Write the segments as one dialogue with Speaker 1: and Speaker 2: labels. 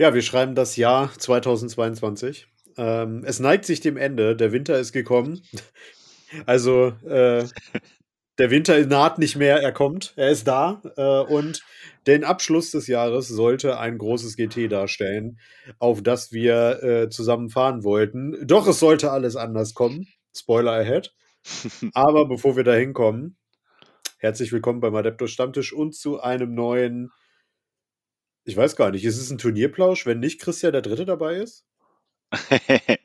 Speaker 1: Ja, wir schreiben das Jahr 2022. Ähm, es neigt sich dem Ende. Der Winter ist gekommen. Also, äh, der Winter naht nicht mehr, er kommt, er ist da. Äh, und den Abschluss des Jahres sollte ein großes GT darstellen, auf das wir äh, zusammen fahren wollten. Doch es sollte alles anders kommen. Spoiler ahead. Aber bevor wir da hinkommen, herzlich willkommen beim Adeptus Stammtisch und zu einem neuen ich weiß gar nicht, ist es ein Turnierplausch, wenn nicht Christian der Dritte dabei ist?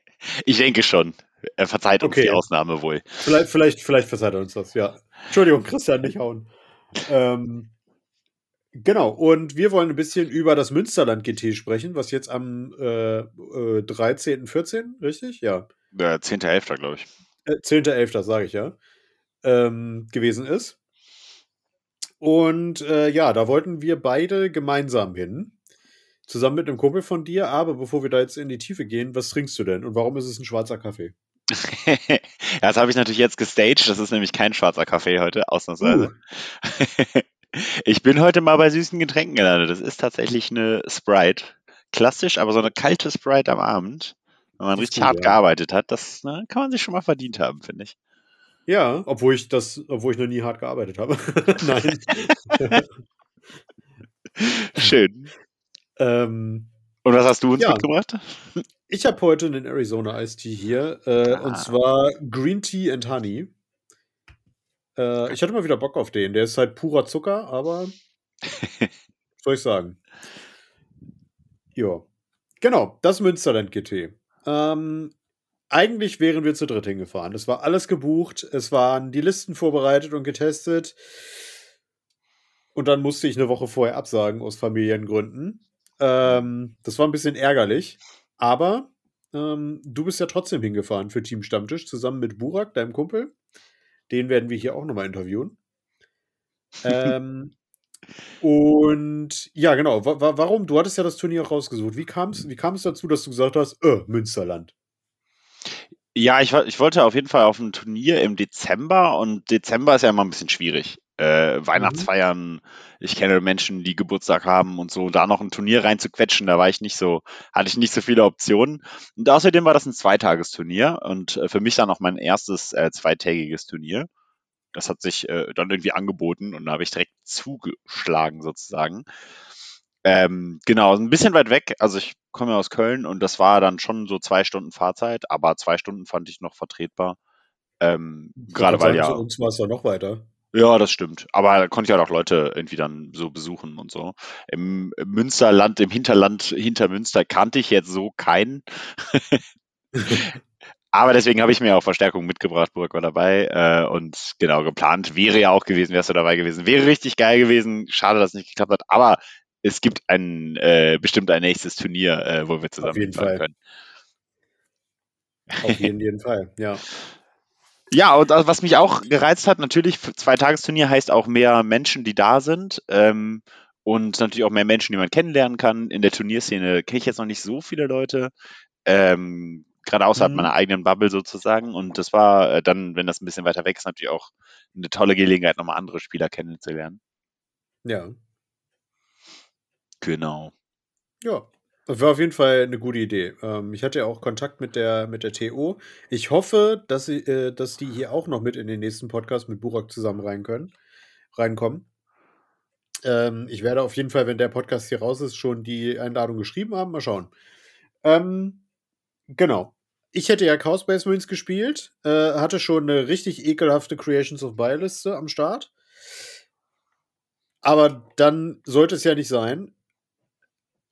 Speaker 2: ich denke schon. Er verzeiht uns okay. die Ausnahme wohl.
Speaker 1: Vielleicht, vielleicht, vielleicht verzeiht er uns das, ja. Entschuldigung, Christian, nicht hauen. Ähm, genau, und wir wollen ein bisschen über das Münsterland GT sprechen, was jetzt am äh, äh, 13., 14., richtig? Ja.
Speaker 2: ja 10.11., glaube ich.
Speaker 1: Äh, 10.11., sage ich ja. Ähm, gewesen ist. Und äh, ja, da wollten wir beide gemeinsam hin. Zusammen mit einem Kumpel von dir. Aber bevor wir da jetzt in die Tiefe gehen, was trinkst du denn? Und warum ist es ein schwarzer Kaffee?
Speaker 2: ja, das habe ich natürlich jetzt gestaged. Das ist nämlich kein schwarzer Kaffee heute, ausnahmsweise. Uh. ich bin heute mal bei süßen Getränken gelandet. Das ist tatsächlich eine Sprite. Klassisch, aber so eine kalte Sprite am Abend. Wenn man richtig gut, hart ja. gearbeitet hat, das ne, kann man sich schon mal verdient haben, finde ich.
Speaker 1: Ja, obwohl ich das, obwohl ich noch nie hart gearbeitet habe. Nein.
Speaker 2: Schön. Ähm, und was hast du uns ja, mitgebracht?
Speaker 1: Ich habe heute einen Arizona Iced Tea hier. Äh, ah. Und zwar Green Tea and Honey. Äh, ich hatte mal wieder Bock auf den. Der ist halt purer Zucker, aber soll ich sagen? Ja. Genau, das Münsterland GT. Ähm, eigentlich wären wir zu dritt hingefahren. Es war alles gebucht, es waren die Listen vorbereitet und getestet. Und dann musste ich eine Woche vorher absagen aus Familiengründen. Ähm, das war ein bisschen ärgerlich. Aber ähm, du bist ja trotzdem hingefahren für Team Stammtisch zusammen mit Burak, deinem Kumpel. Den werden wir hier auch nochmal interviewen. ähm, und ja, genau. Wa warum? Du hattest ja das Turnier auch rausgesucht. Wie kam es wie dazu, dass du gesagt hast, äh, Münsterland?
Speaker 2: Ja, ich, ich wollte auf jeden Fall auf ein Turnier im Dezember und Dezember ist ja immer ein bisschen schwierig. Äh, mhm. Weihnachtsfeiern, ich kenne Menschen, die Geburtstag haben und so, da noch ein Turnier reinzuquetschen, da war ich nicht so, hatte ich nicht so viele Optionen. Und außerdem war das ein Zweitagesturnier und äh, für mich dann auch mein erstes äh, zweitägiges Turnier. Das hat sich äh, dann irgendwie angeboten und da habe ich direkt zugeschlagen sozusagen. Ähm, genau, ein bisschen weit weg. Also ich komme ja aus Köln und das war dann schon so zwei Stunden Fahrzeit, aber zwei Stunden fand ich noch vertretbar. Ähm, gerade weil ja. Für
Speaker 1: uns war es ja noch weiter.
Speaker 2: Ja, das stimmt. Aber da konnte ich halt auch Leute irgendwie dann so besuchen und so. Im, im Münsterland, im Hinterland hinter Münster kannte ich jetzt so keinen. Aber deswegen habe ich mir auch Verstärkung mitgebracht. Burg war dabei. Äh, und genau, geplant wäre ja auch gewesen, wärst du dabei gewesen. Wäre richtig geil gewesen. Schade, dass es nicht geklappt hat. Aber es gibt ein äh, bestimmt ein nächstes Turnier, äh, wo wir zusammen Auf jeden Fall. können.
Speaker 1: Auf jeden, jeden Fall, ja.
Speaker 2: Ja, und was mich auch gereizt hat, natürlich, zwei Tagesturnier heißt auch mehr Menschen, die da sind. Ähm, und natürlich auch mehr Menschen, die man kennenlernen kann. In der Turnierszene kenne ich jetzt noch nicht so viele Leute. Ähm, gerade außerhalb mhm. meiner eigenen Bubble sozusagen. Und das war äh, dann, wenn das ein bisschen weiter weg ist, natürlich auch eine tolle Gelegenheit, nochmal andere Spieler kennenzulernen.
Speaker 1: Ja.
Speaker 2: Genau.
Speaker 1: Ja, das war auf jeden Fall eine gute Idee. Ähm, ich hatte ja auch Kontakt mit der, mit der TO. Ich hoffe, dass, sie, äh, dass die hier auch noch mit in den nächsten Podcast mit Burak zusammen rein können, reinkommen. Ähm, ich werde auf jeden Fall, wenn der Podcast hier raus ist, schon die Einladung geschrieben haben. Mal schauen. Ähm, genau. Ich hätte ja Chaos Base Marines gespielt, äh, hatte schon eine richtig ekelhafte Creations of Buy Liste am Start. Aber dann sollte es ja nicht sein.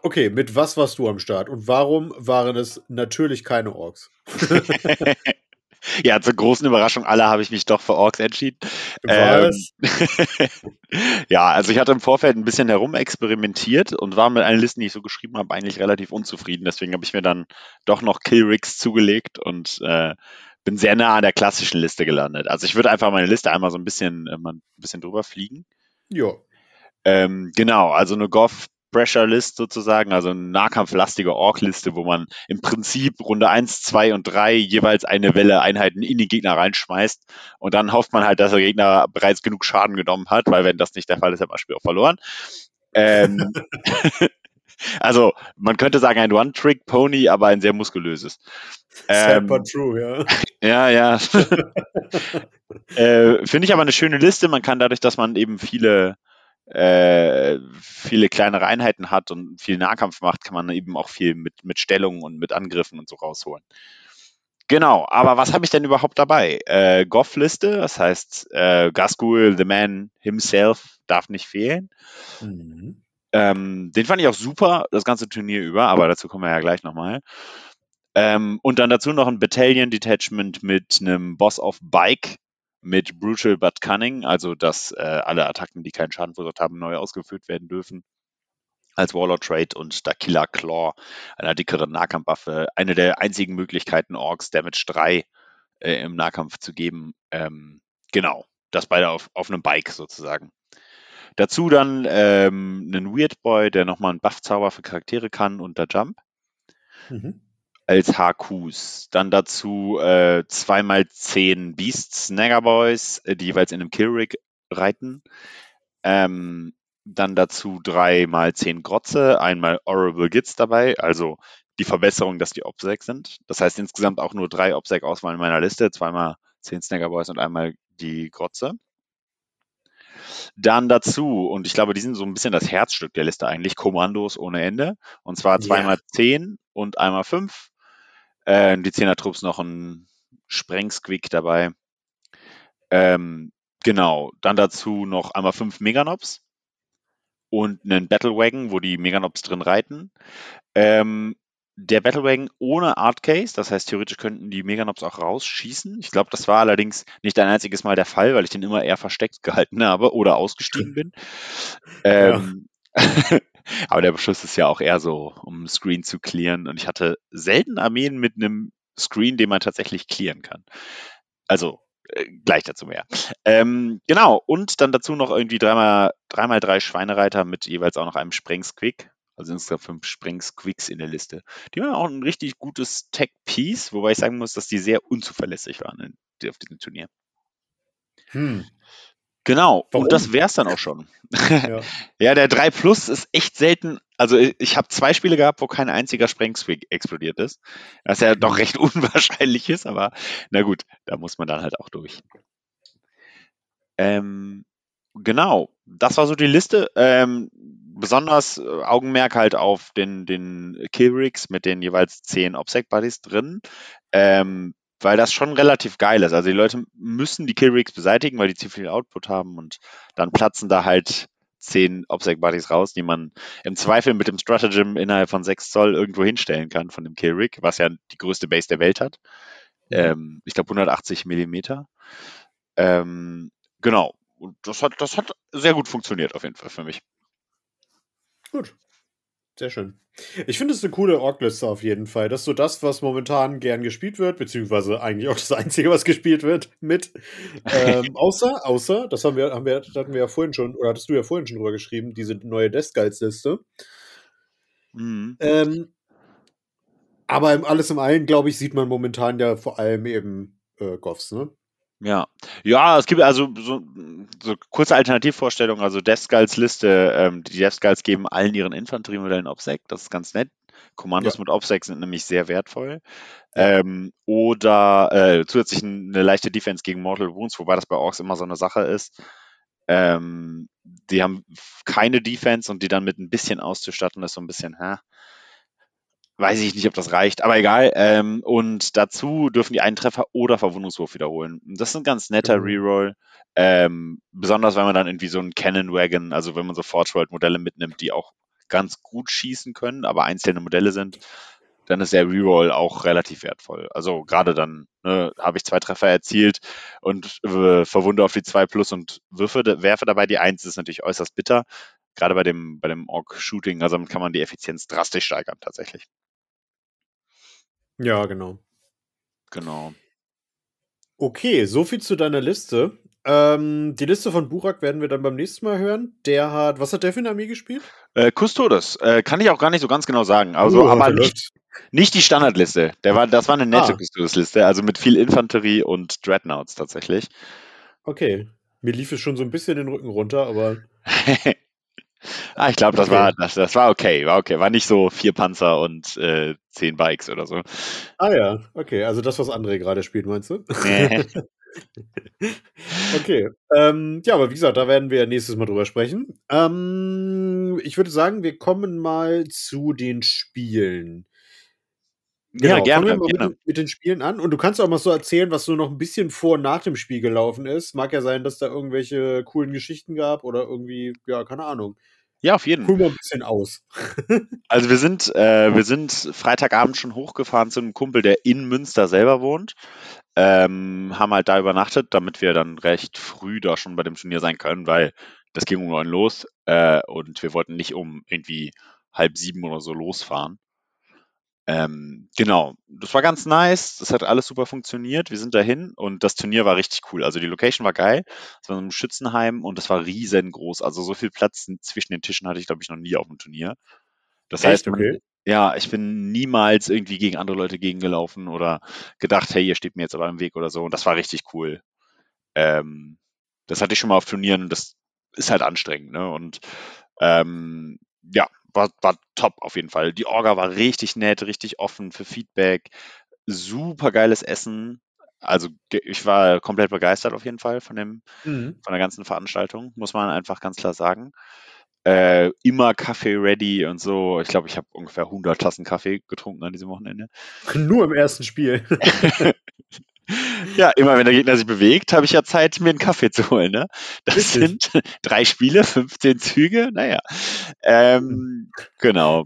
Speaker 1: Okay, mit was warst du am Start und warum waren es natürlich keine Orks?
Speaker 2: ja, zur großen Überraschung aller habe ich mich doch für Orks entschieden. Ähm, ja, also ich hatte im Vorfeld ein bisschen herumexperimentiert und war mit einer Liste, die ich so geschrieben habe, eigentlich relativ unzufrieden. Deswegen habe ich mir dann doch noch Killrigs zugelegt und äh, bin sehr nah an der klassischen Liste gelandet. Also ich würde einfach meine Liste einmal so ein bisschen, äh, ein bisschen drüber fliegen.
Speaker 1: Ja.
Speaker 2: Ähm, genau, also eine Goff Pressure List sozusagen, also eine nahkampflastige Ork-Liste, wo man im Prinzip Runde 1, 2 und 3 jeweils eine Welle Einheiten in den Gegner reinschmeißt und dann hofft man halt, dass der Gegner bereits genug Schaden genommen hat, weil wenn das nicht der Fall ist, hat man das Spiel auch verloren. Ähm, also, man könnte sagen, ein One-Trick-Pony, aber ein sehr muskulöses.
Speaker 1: Sad ähm, but true, ja.
Speaker 2: Ja, ja. äh, Finde ich aber eine schöne Liste. Man kann dadurch, dass man eben viele, äh, viele kleinere Einheiten hat und viel Nahkampf macht, kann man eben auch viel mit, mit Stellungen und mit Angriffen und so rausholen. Genau, aber was habe ich denn überhaupt dabei? Äh, Goff-Liste, das heißt, äh, Gaskul, the man himself, darf nicht fehlen. Mhm. Ähm, den fand ich auch super, das ganze Turnier über, aber dazu kommen wir ja gleich nochmal. Ähm, und dann dazu noch ein Battalion Detachment mit einem Boss of Bike mit Brutal but Cunning, also dass äh, alle Attacken, die keinen Schaden verursacht haben, neu ausgeführt werden dürfen als Warlord Trade und da Killer Claw, einer dickeren Nahkampfwaffe, eine der einzigen Möglichkeiten, Orks Damage 3 äh, im Nahkampf zu geben. Ähm, genau, das beide auf, auf einem Bike sozusagen. Dazu dann ähm, einen Weird Boy, der nochmal einen Buff-Zauber für Charaktere kann und der Jump. Mhm. Als HQs. Dann dazu äh, 2x10 Beasts, Snagger Boys, äh, die jeweils in einem Killrig reiten. Ähm, dann dazu drei mal zehn Grotze, einmal Horrible Gits dabei, also die Verbesserung, dass die Obsec sind. Das heißt insgesamt auch nur drei Obsec-Auswahl in meiner Liste, zweimal zehn Snagger Boys und einmal die Grotze. Dann dazu, und ich glaube, die sind so ein bisschen das Herzstück der Liste eigentlich, Kommandos ohne Ende. Und zwar zweimal yeah. zehn und einmal fünf. Äh, die Zehner-Trupps noch ein Sprengsquick dabei. Ähm, genau, dann dazu noch einmal fünf Meganobs und einen Battlewagon, wo die Meganobs drin reiten. Ähm, der Battlewagon ohne Artcase, das heißt theoretisch könnten die Meganobs auch rausschießen. Ich glaube, das war allerdings nicht ein einziges Mal der Fall, weil ich den immer eher versteckt gehalten habe oder ausgestiegen bin. Ähm, aber der Beschuss ist ja auch eher so, um Screen zu clearen. Und ich hatte selten Armeen mit einem Screen, den man tatsächlich clearen kann. Also äh, gleich dazu mehr. Ähm, genau, und dann dazu noch irgendwie dreimal, dreimal drei Schweinereiter mit jeweils auch noch einem Sprengsquick. Also insgesamt fünf Sprengsquicks in der Liste. Die waren auch ein richtig gutes Tech-Piece, wobei ich sagen muss, dass die sehr unzuverlässig waren in, auf diesem Turnier. Hm. Genau, Warum? und das wäre es dann auch schon. Ja. ja. der 3 Plus ist echt selten. Also ich habe zwei Spiele gehabt, wo kein einziger Sprengswig explodiert ist. Was ja doch recht unwahrscheinlich ist, aber na gut, da muss man dann halt auch durch. Ähm, genau, das war so die Liste. Ähm, besonders äh, Augenmerk halt auf den, den Killrigs mit den jeweils zehn Obsec-Buddies drin. Ähm, weil das schon relativ geil ist. Also die Leute müssen die Killrigs beseitigen, weil die zu viel Output haben und dann platzen da halt zehn Obsec-Buddies raus, die man im Zweifel mit dem Stratagem innerhalb von 6 Zoll irgendwo hinstellen kann von dem Killrig, was ja die größte Base der Welt hat. Ähm, ich glaube 180 Millimeter. Ähm, genau. Und das hat, das hat sehr gut funktioniert auf jeden Fall für mich.
Speaker 1: Gut. Sehr schön. Ich finde es eine coole Org-Liste auf jeden Fall. Das ist so das, was momentan gern gespielt wird, beziehungsweise eigentlich auch das Einzige, was gespielt wird mit. Ähm, außer, außer, das haben wir, haben wir, das hatten wir ja vorhin schon, oder hattest du ja vorhin schon drüber geschrieben, diese neue Death Guides-Liste. Mhm. Ähm, aber im, alles im allen, glaube ich, sieht man momentan ja vor allem eben äh, Goffs, ne?
Speaker 2: Ja. Ja, es gibt also so, so kurze Alternativvorstellungen, also Death Skulls Liste, ähm, die Death Skulls geben allen ihren Infanteriemodellen Obsec, das ist ganz nett. Kommandos ja. mit Obsec sind nämlich sehr wertvoll. Ähm, oder äh, zusätzlich eine leichte Defense gegen Mortal Wounds, wobei das bei Orks immer so eine Sache ist. Ähm, die haben keine Defense und die dann mit ein bisschen auszustatten, ist so ein bisschen, hä? Weiß ich nicht, ob das reicht, aber egal. Ähm, und dazu dürfen die einen Treffer oder Verwundungswurf wiederholen. Das ist ein ganz netter mhm. Reroll. Ähm, besonders wenn man dann irgendwie so einen Cannon Wagon, also wenn man so Forge World Modelle mitnimmt, die auch ganz gut schießen können, aber einzelne Modelle sind, dann ist der Reroll auch relativ wertvoll. Also gerade dann ne, habe ich zwei Treffer erzielt und äh, verwunde auf die 2 plus und würfe, werfe dabei die 1, ist natürlich äußerst bitter. Gerade bei dem, bei dem Orc-Shooting, also kann man die Effizienz drastisch steigern tatsächlich.
Speaker 1: Ja, genau.
Speaker 2: Genau.
Speaker 1: Okay, soviel zu deiner Liste. Ähm, die Liste von Burak werden wir dann beim nächsten Mal hören. Der hat, was hat der für eine Armee gespielt?
Speaker 2: Äh, Custodes. Äh, kann ich auch gar nicht so ganz genau sagen. Also, uh, aber nicht, nicht, die Standardliste. Der war, das war eine nette ah. Custodes-Liste, also mit viel Infanterie und Dreadnoughts tatsächlich.
Speaker 1: Okay. Mir lief es schon so ein bisschen den Rücken runter, aber.
Speaker 2: Ah, ich glaube, das
Speaker 1: Okay.
Speaker 2: war das, das war okay, war okay. War nicht so vier Panzer und äh, zehn Bikes oder so.
Speaker 1: Ah ja, okay. Also das, was André gerade spielt, meinst du?
Speaker 2: Nee.
Speaker 1: Okay. Ähm, ja, aber wie gesagt, da werden wir nächstes Mal drüber sprechen. Ähm, ich würde sagen, wir kommen mal zu den Spielen.
Speaker 2: Ja,
Speaker 1: Genau, fangen wir
Speaker 2: gerne,
Speaker 1: mal mit,
Speaker 2: gerne.
Speaker 1: den- mit den Spielen an. Und du kannst auch mal so erzählen, was so noch ein bisschen vor und nach dem Spiel gelaufen ist. Mag ja sein, dass da irgendwelche coolen Geschichten gab oder irgendwie, ja, keine Ahnung.
Speaker 2: Ja, auf jeden.
Speaker 1: Hol mal ein bisschen aus.
Speaker 2: Also wir sind, äh, wir sind Freitagabend schon hochgefahren zu einem Kumpel, der in Münster selber wohnt. Ähm, haben halt da übernachtet, damit wir dann recht früh da schon bei dem Turnier sein können, weil das ging um neun los äh, und wir wollten nicht um irgendwie halb sieben oder so losfahren. Ähm, genau, das war ganz nice, das hat alles super funktioniert. Wir sind dahin und das Turnier war richtig cool. Also die Location war geil. Es war so ein Schützenheim und das war riesengroß. Also so viel Platz zwischen den Tischen hatte ich, glaube ich, noch nie auf dem Turnier. Das heißt,
Speaker 1: Echt?
Speaker 2: man,
Speaker 1: Okay.
Speaker 2: ja, ich bin niemals irgendwie gegen andere Leute gegengelaufen oder gedacht, hey, ihr steht mir jetzt aber im Weg oder so. Und das war richtig cool. Ähm, das hatte ich schon mal auf Turnieren und das ist halt anstrengend, ne? Und ähm, ja, war, war top auf jeden Fall. Die Orga war richtig nett, richtig offen für Feedback, super geiles Essen. Also ich war komplett begeistert auf jeden Fall von dem,
Speaker 1: Mhm.
Speaker 2: von der ganzen Veranstaltung, muss man einfach ganz klar sagen. Äh, immer Kaffee ready und so. Ich glaube, ich habe ungefähr 100 Tassen Kaffee getrunken an diesem Wochenende.
Speaker 1: Nur im ersten Spiel.
Speaker 2: Ja, immer wenn der Gegner sich bewegt, habe ich ja Zeit, mir einen Kaffee zu holen. Ne? Das
Speaker 1: Richtig.
Speaker 2: sind drei Spiele, 15 Züge, naja. Ähm, genau.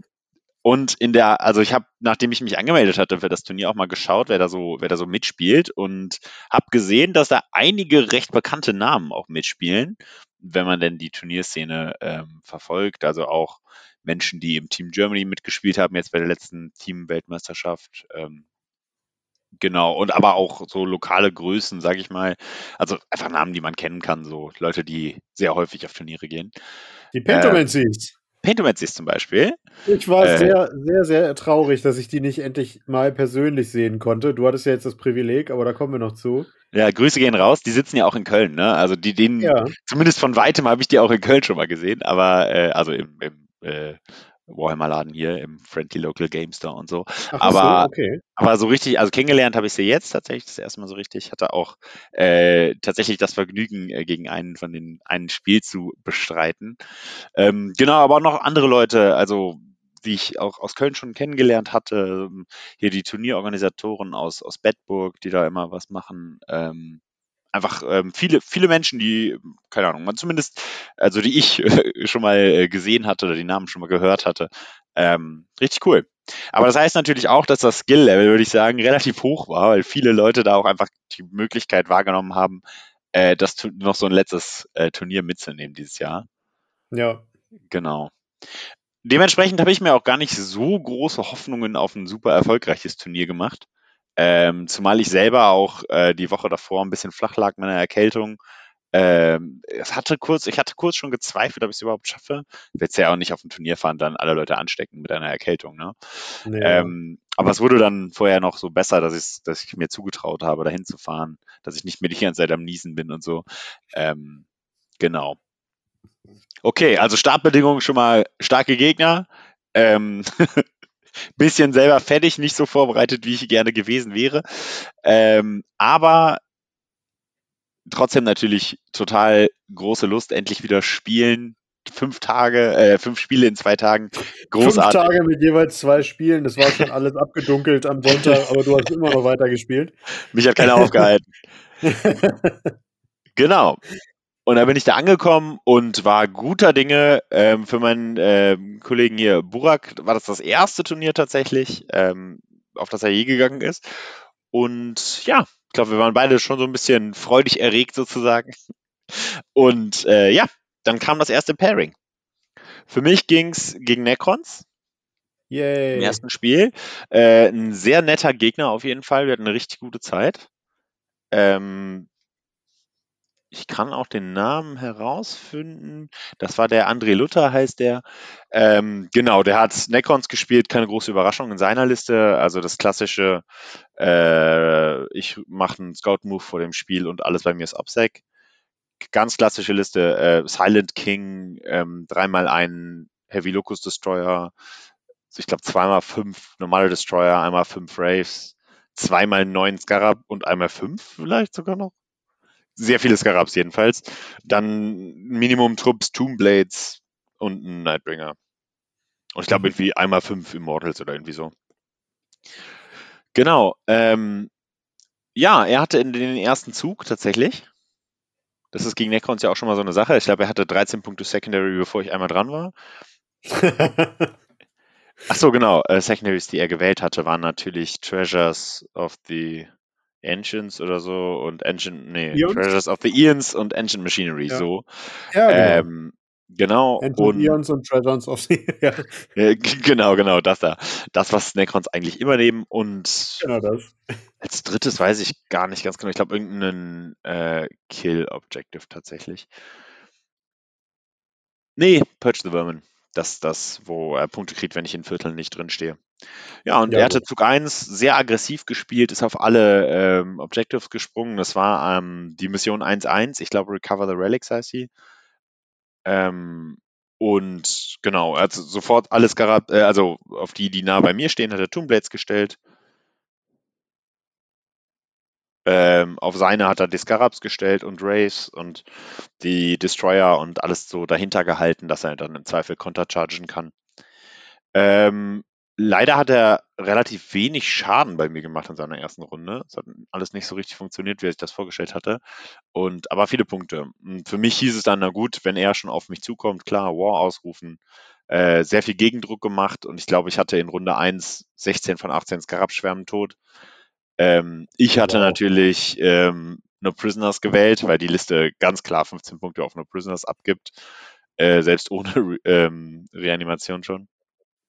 Speaker 2: Und in der, also ich habe, nachdem ich mich angemeldet hatte für das Turnier, auch mal geschaut, wer da so, wer da so mitspielt und habe gesehen, dass da einige recht bekannte Namen auch mitspielen, wenn man denn die Turnierszene ähm, verfolgt. Also auch Menschen, die im Team Germany mitgespielt haben, jetzt bei der letzten Team-Weltmeisterschaft. Ähm, Genau, und aber auch so lokale Größen, sage ich mal. Also einfach Namen, die man kennen kann, so Leute, die sehr häufig auf Turniere gehen.
Speaker 1: Die Pentomancies.
Speaker 2: Pentometzis zum Beispiel.
Speaker 1: Ich war
Speaker 2: Äh.
Speaker 1: sehr, sehr, sehr traurig, dass ich die nicht endlich mal persönlich sehen konnte. Du hattest ja jetzt das Privileg, aber da kommen wir noch zu.
Speaker 2: Ja, Grüße gehen raus. Die sitzen ja auch in Köln, ne? Also die, den,
Speaker 1: Ja,
Speaker 2: zumindest von weitem habe ich die auch in Köln schon mal gesehen, aber äh, also im, im äh, Warhammer-Laden hier, im Friendly Local Game Store und so.
Speaker 1: Ach
Speaker 2: Aber-
Speaker 1: so, okay.
Speaker 2: Aber so richtig, also kennengelernt habe ich sie jetzt tatsächlich das erste Mal so richtig. Hatte auch äh, tatsächlich das Vergnügen, äh, gegen einen von den einen Spiel zu bestreiten. Ähm, genau, aber auch noch andere Leute, also die ich auch aus Köln schon kennengelernt hatte. Ähm, Hier die Turnierorganisatoren aus, aus Bedburg, die da immer was machen. Ähm, einfach ähm, viele, viele Menschen, die, keine Ahnung, man zumindest, also die ich äh, schon mal äh, gesehen hatte oder die Namen schon mal gehört hatte. Ähm, richtig cool. Aber das heißt natürlich auch, dass das Skill-Level, würde ich sagen, relativ hoch war, weil viele Leute da auch einfach die Möglichkeit wahrgenommen haben, äh, das noch so ein letztes äh, Turnier mitzunehmen dieses Jahr.
Speaker 1: Ja.
Speaker 2: Genau. Dementsprechend habe ich mir auch gar nicht so große Hoffnungen auf ein super erfolgreiches Turnier gemacht. Ähm, zumal ich selber auch äh, die Woche davor ein bisschen flach lag mit einer Erkältung. Ähm, es hatte kurz, ich hatte kurz schon gezweifelt, ob ich es überhaupt schaffe. Willst ja auch nicht auf ein Turnier fahren, dann alle Leute anstecken mit einer Erkältung, ne?
Speaker 1: Nee,
Speaker 2: Ähm, aber es wurde dann vorher noch so besser, dass, ich's, dass ich mir zugetraut habe, dahin zu fahren, dass ich nicht mehr die ganze Zeit am Niesen bin und so. Ähm, genau. Okay, also Startbedingungen schon mal starke Gegner. Ähm, bisschen selber fertig, nicht so vorbereitet, wie ich gerne gewesen wäre. Ähm, aber trotzdem natürlich total große Lust, endlich wieder spielen. Fünf Tage, äh, fünf Spiele in zwei Tagen.
Speaker 1: Fünf
Speaker 2: Großartig.
Speaker 1: Tage mit jeweils zwei Spielen. Das war schon alles abgedunkelt am Sonntag, aber du hast immer noch weiter gespielt.
Speaker 2: Mich hat keiner aufgehalten. Genau. Und da bin ich da angekommen und war guter Dinge. Ähm, für meinen ähm, Kollegen hier, Burak, war das das erste Turnier tatsächlich, ähm, auf das er je gegangen ist. Und ja, ich glaube, wir waren beide schon so ein bisschen freudig erregt sozusagen. Und äh, ja, dann kam das erste Pairing. Für mich ging's gegen Necrons im
Speaker 1: Yay.
Speaker 2: ersten Spiel. Äh, ein sehr netter Gegner auf jeden Fall. Wir hatten eine richtig gute Zeit. Ähm, ich kann auch den Namen herausfinden. Das war der André Luther, heißt der. Ähm, genau, der hat Necrons gespielt, keine große Überraschung in seiner Liste. Also das klassische, äh, ich mache einen Scout-Move vor dem Spiel und alles bei mir ist Obsec. ganz klassische Liste. Äh, Silent King, ähm, dreimal ein Heavy Locust Destroyer, ich glaube zweimal fünf normale Destroyer, einmal fünf Raves, zweimal neun Scarab und einmal fünf vielleicht sogar noch. Sehr viele Scarabs jedenfalls. Dann Minimum Trupps, Tombblades und ein Nightbringer. Und ich glaube mhm. irgendwie einmal fünf Immortals oder irgendwie so. Genau. Ähm, ja, er hatte in den ersten Zug tatsächlich. Das ist gegen Necrons ja auch schon mal so eine Sache. Ich glaube, er hatte 13 Punkte Secondary, bevor ich einmal dran war. Ach so, genau. Äh, Secondaries, die er gewählt hatte, waren natürlich Treasures of the Engines oder so und Engine, nee, Eons? Treasures of the Eons und Engine Machinery, ja. so. Ja, genau. Ähm, genau.
Speaker 1: Engine und, Eons und Treasures of the, ja.
Speaker 2: äh, Genau, genau, das da. Das, was Necrons eigentlich immer nehmen und
Speaker 1: genau das.
Speaker 2: als drittes weiß ich gar nicht ganz genau. Ich glaube, irgendeinen äh, Kill-Objective tatsächlich. Nee, Purge the Vermin das, das, wo er Punkte kriegt, wenn ich in Vierteln nicht drin stehe. Ja, und ja, er hatte Zug 1 sehr aggressiv gespielt, ist auf alle ähm, Objectives gesprungen. Das war ähm, die Mission 1-1, ich glaube Recover the Relics heißt sie. Ähm, und genau, er hat sofort alles, äh, also auf die, die nah bei mir stehen, hat er Tombblades gestellt. Ähm, auf seine hat er die Scarabs gestellt und Race und die Destroyer und alles so dahinter gehalten, dass er dann im Zweifel counterchargen kann. Ähm, leider hat er relativ wenig Schaden bei mir gemacht in seiner ersten Runde. Es hat alles nicht so richtig funktioniert, wie er sich das vorgestellt hatte. Und aber viele Punkte. Und für mich hieß es dann, na gut, wenn er schon auf mich zukommt, klar, War ausrufen. Äh, sehr viel Gegendruck gemacht und ich glaube, ich hatte in Runde 1 16 von 18 Skarabschwärmen tot. Ähm, ich hatte wow. natürlich ähm, No Prisoners gewählt, weil die Liste ganz klar 15 Punkte auf No Prisoners abgibt, äh, selbst ohne Re ähm, Reanimation schon.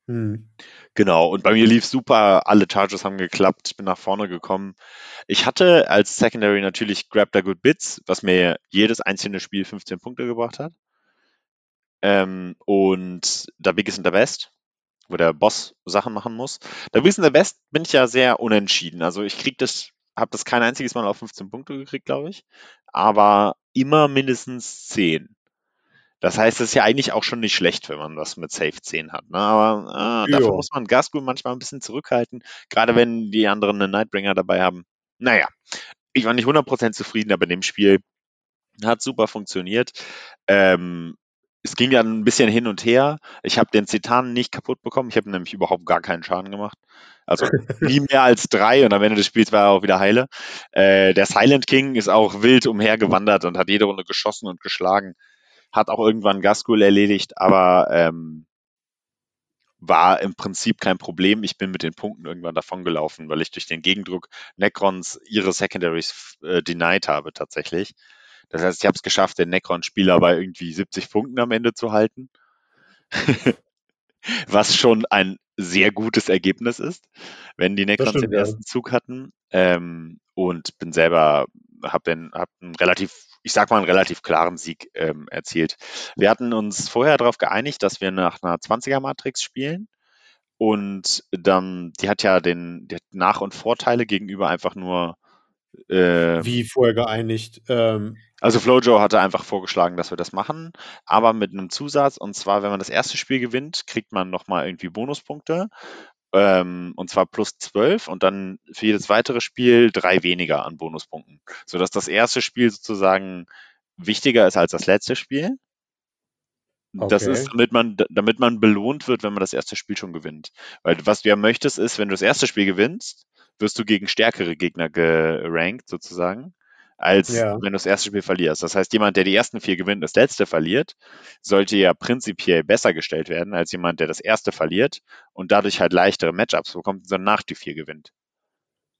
Speaker 2: Hm. Genau, und bei mir lief super, alle Charges haben geklappt, ich bin nach vorne gekommen. Ich hatte als Secondary natürlich Grab the Good Bits, was mir jedes einzelne Spiel 15 Punkte gebracht hat. Ähm, und The Biggest and the Best, wo der Boss Sachen machen muss. Da Wissen der Best bin ich ja sehr unentschieden. Also ich krieg das, habe das kein einziges Mal auf 15 Punkte gekriegt, glaube ich. Aber immer mindestens 10. Das heißt, es ist ja eigentlich auch schon nicht schlecht, wenn man das mit Safe 10 hat. Ne? Aber äh, dafür muss man Gasgul manchmal ein bisschen zurückhalten, gerade wenn die anderen einen Nightbringer dabei haben. Naja, ich war nicht 100% zufrieden, aber in dem Spiel hat super funktioniert. Ähm, es ging ja ein bisschen hin und her. Ich habe den Zitan nicht kaputt bekommen. Ich habe nämlich überhaupt gar keinen Schaden gemacht. Also nie mehr als drei und am Ende des Spiels war er auch wieder heile. Äh, der Silent King ist auch wild umhergewandert und hat jede Runde geschossen und geschlagen. Hat auch irgendwann Gaskull erledigt, aber ähm, war im Prinzip kein Problem. Ich bin mit den Punkten irgendwann davongelaufen, weil ich durch den Gegendruck Necrons ihre Secondaries äh, denied habe tatsächlich. Das heißt, ich habe es geschafft, den Necron-Spieler bei irgendwie 70 Punkten am Ende zu halten. Was schon ein sehr gutes Ergebnis ist, wenn die Necrons stimmt, den ersten ja. Zug hatten. Ähm, und bin selber, habe hab einen relativ, ich sag mal, einen relativ klaren Sieg ähm, erzielt. Wir hatten uns vorher darauf geeinigt, dass wir nach einer 20er-Matrix spielen. Und dann, die hat ja den hat Nach- und Vorteile gegenüber einfach nur
Speaker 1: äh, Wie vorher geeinigt? Ähm,
Speaker 2: also Flojo hatte einfach vorgeschlagen, dass wir das machen, aber mit einem Zusatz. Und zwar, wenn man das erste Spiel gewinnt, kriegt man nochmal irgendwie Bonuspunkte. Ähm, und zwar plus 12 und dann für jedes weitere Spiel drei weniger an Bonuspunkten. Sodass das erste Spiel sozusagen wichtiger ist als das letzte Spiel. Okay. Das ist, damit man, damit man belohnt wird, wenn man das erste Spiel schon gewinnt. Weil was du ja möchtest, ist, wenn du das erste Spiel gewinnst, wirst du gegen stärkere Gegner gerankt sozusagen, als ja. wenn du das erste Spiel verlierst. Das heißt, jemand, der die ersten vier gewinnt, das letzte verliert, sollte ja prinzipiell besser gestellt werden als jemand, der das erste verliert und dadurch halt leichtere Matchups bekommt, sondern nach die vier gewinnt.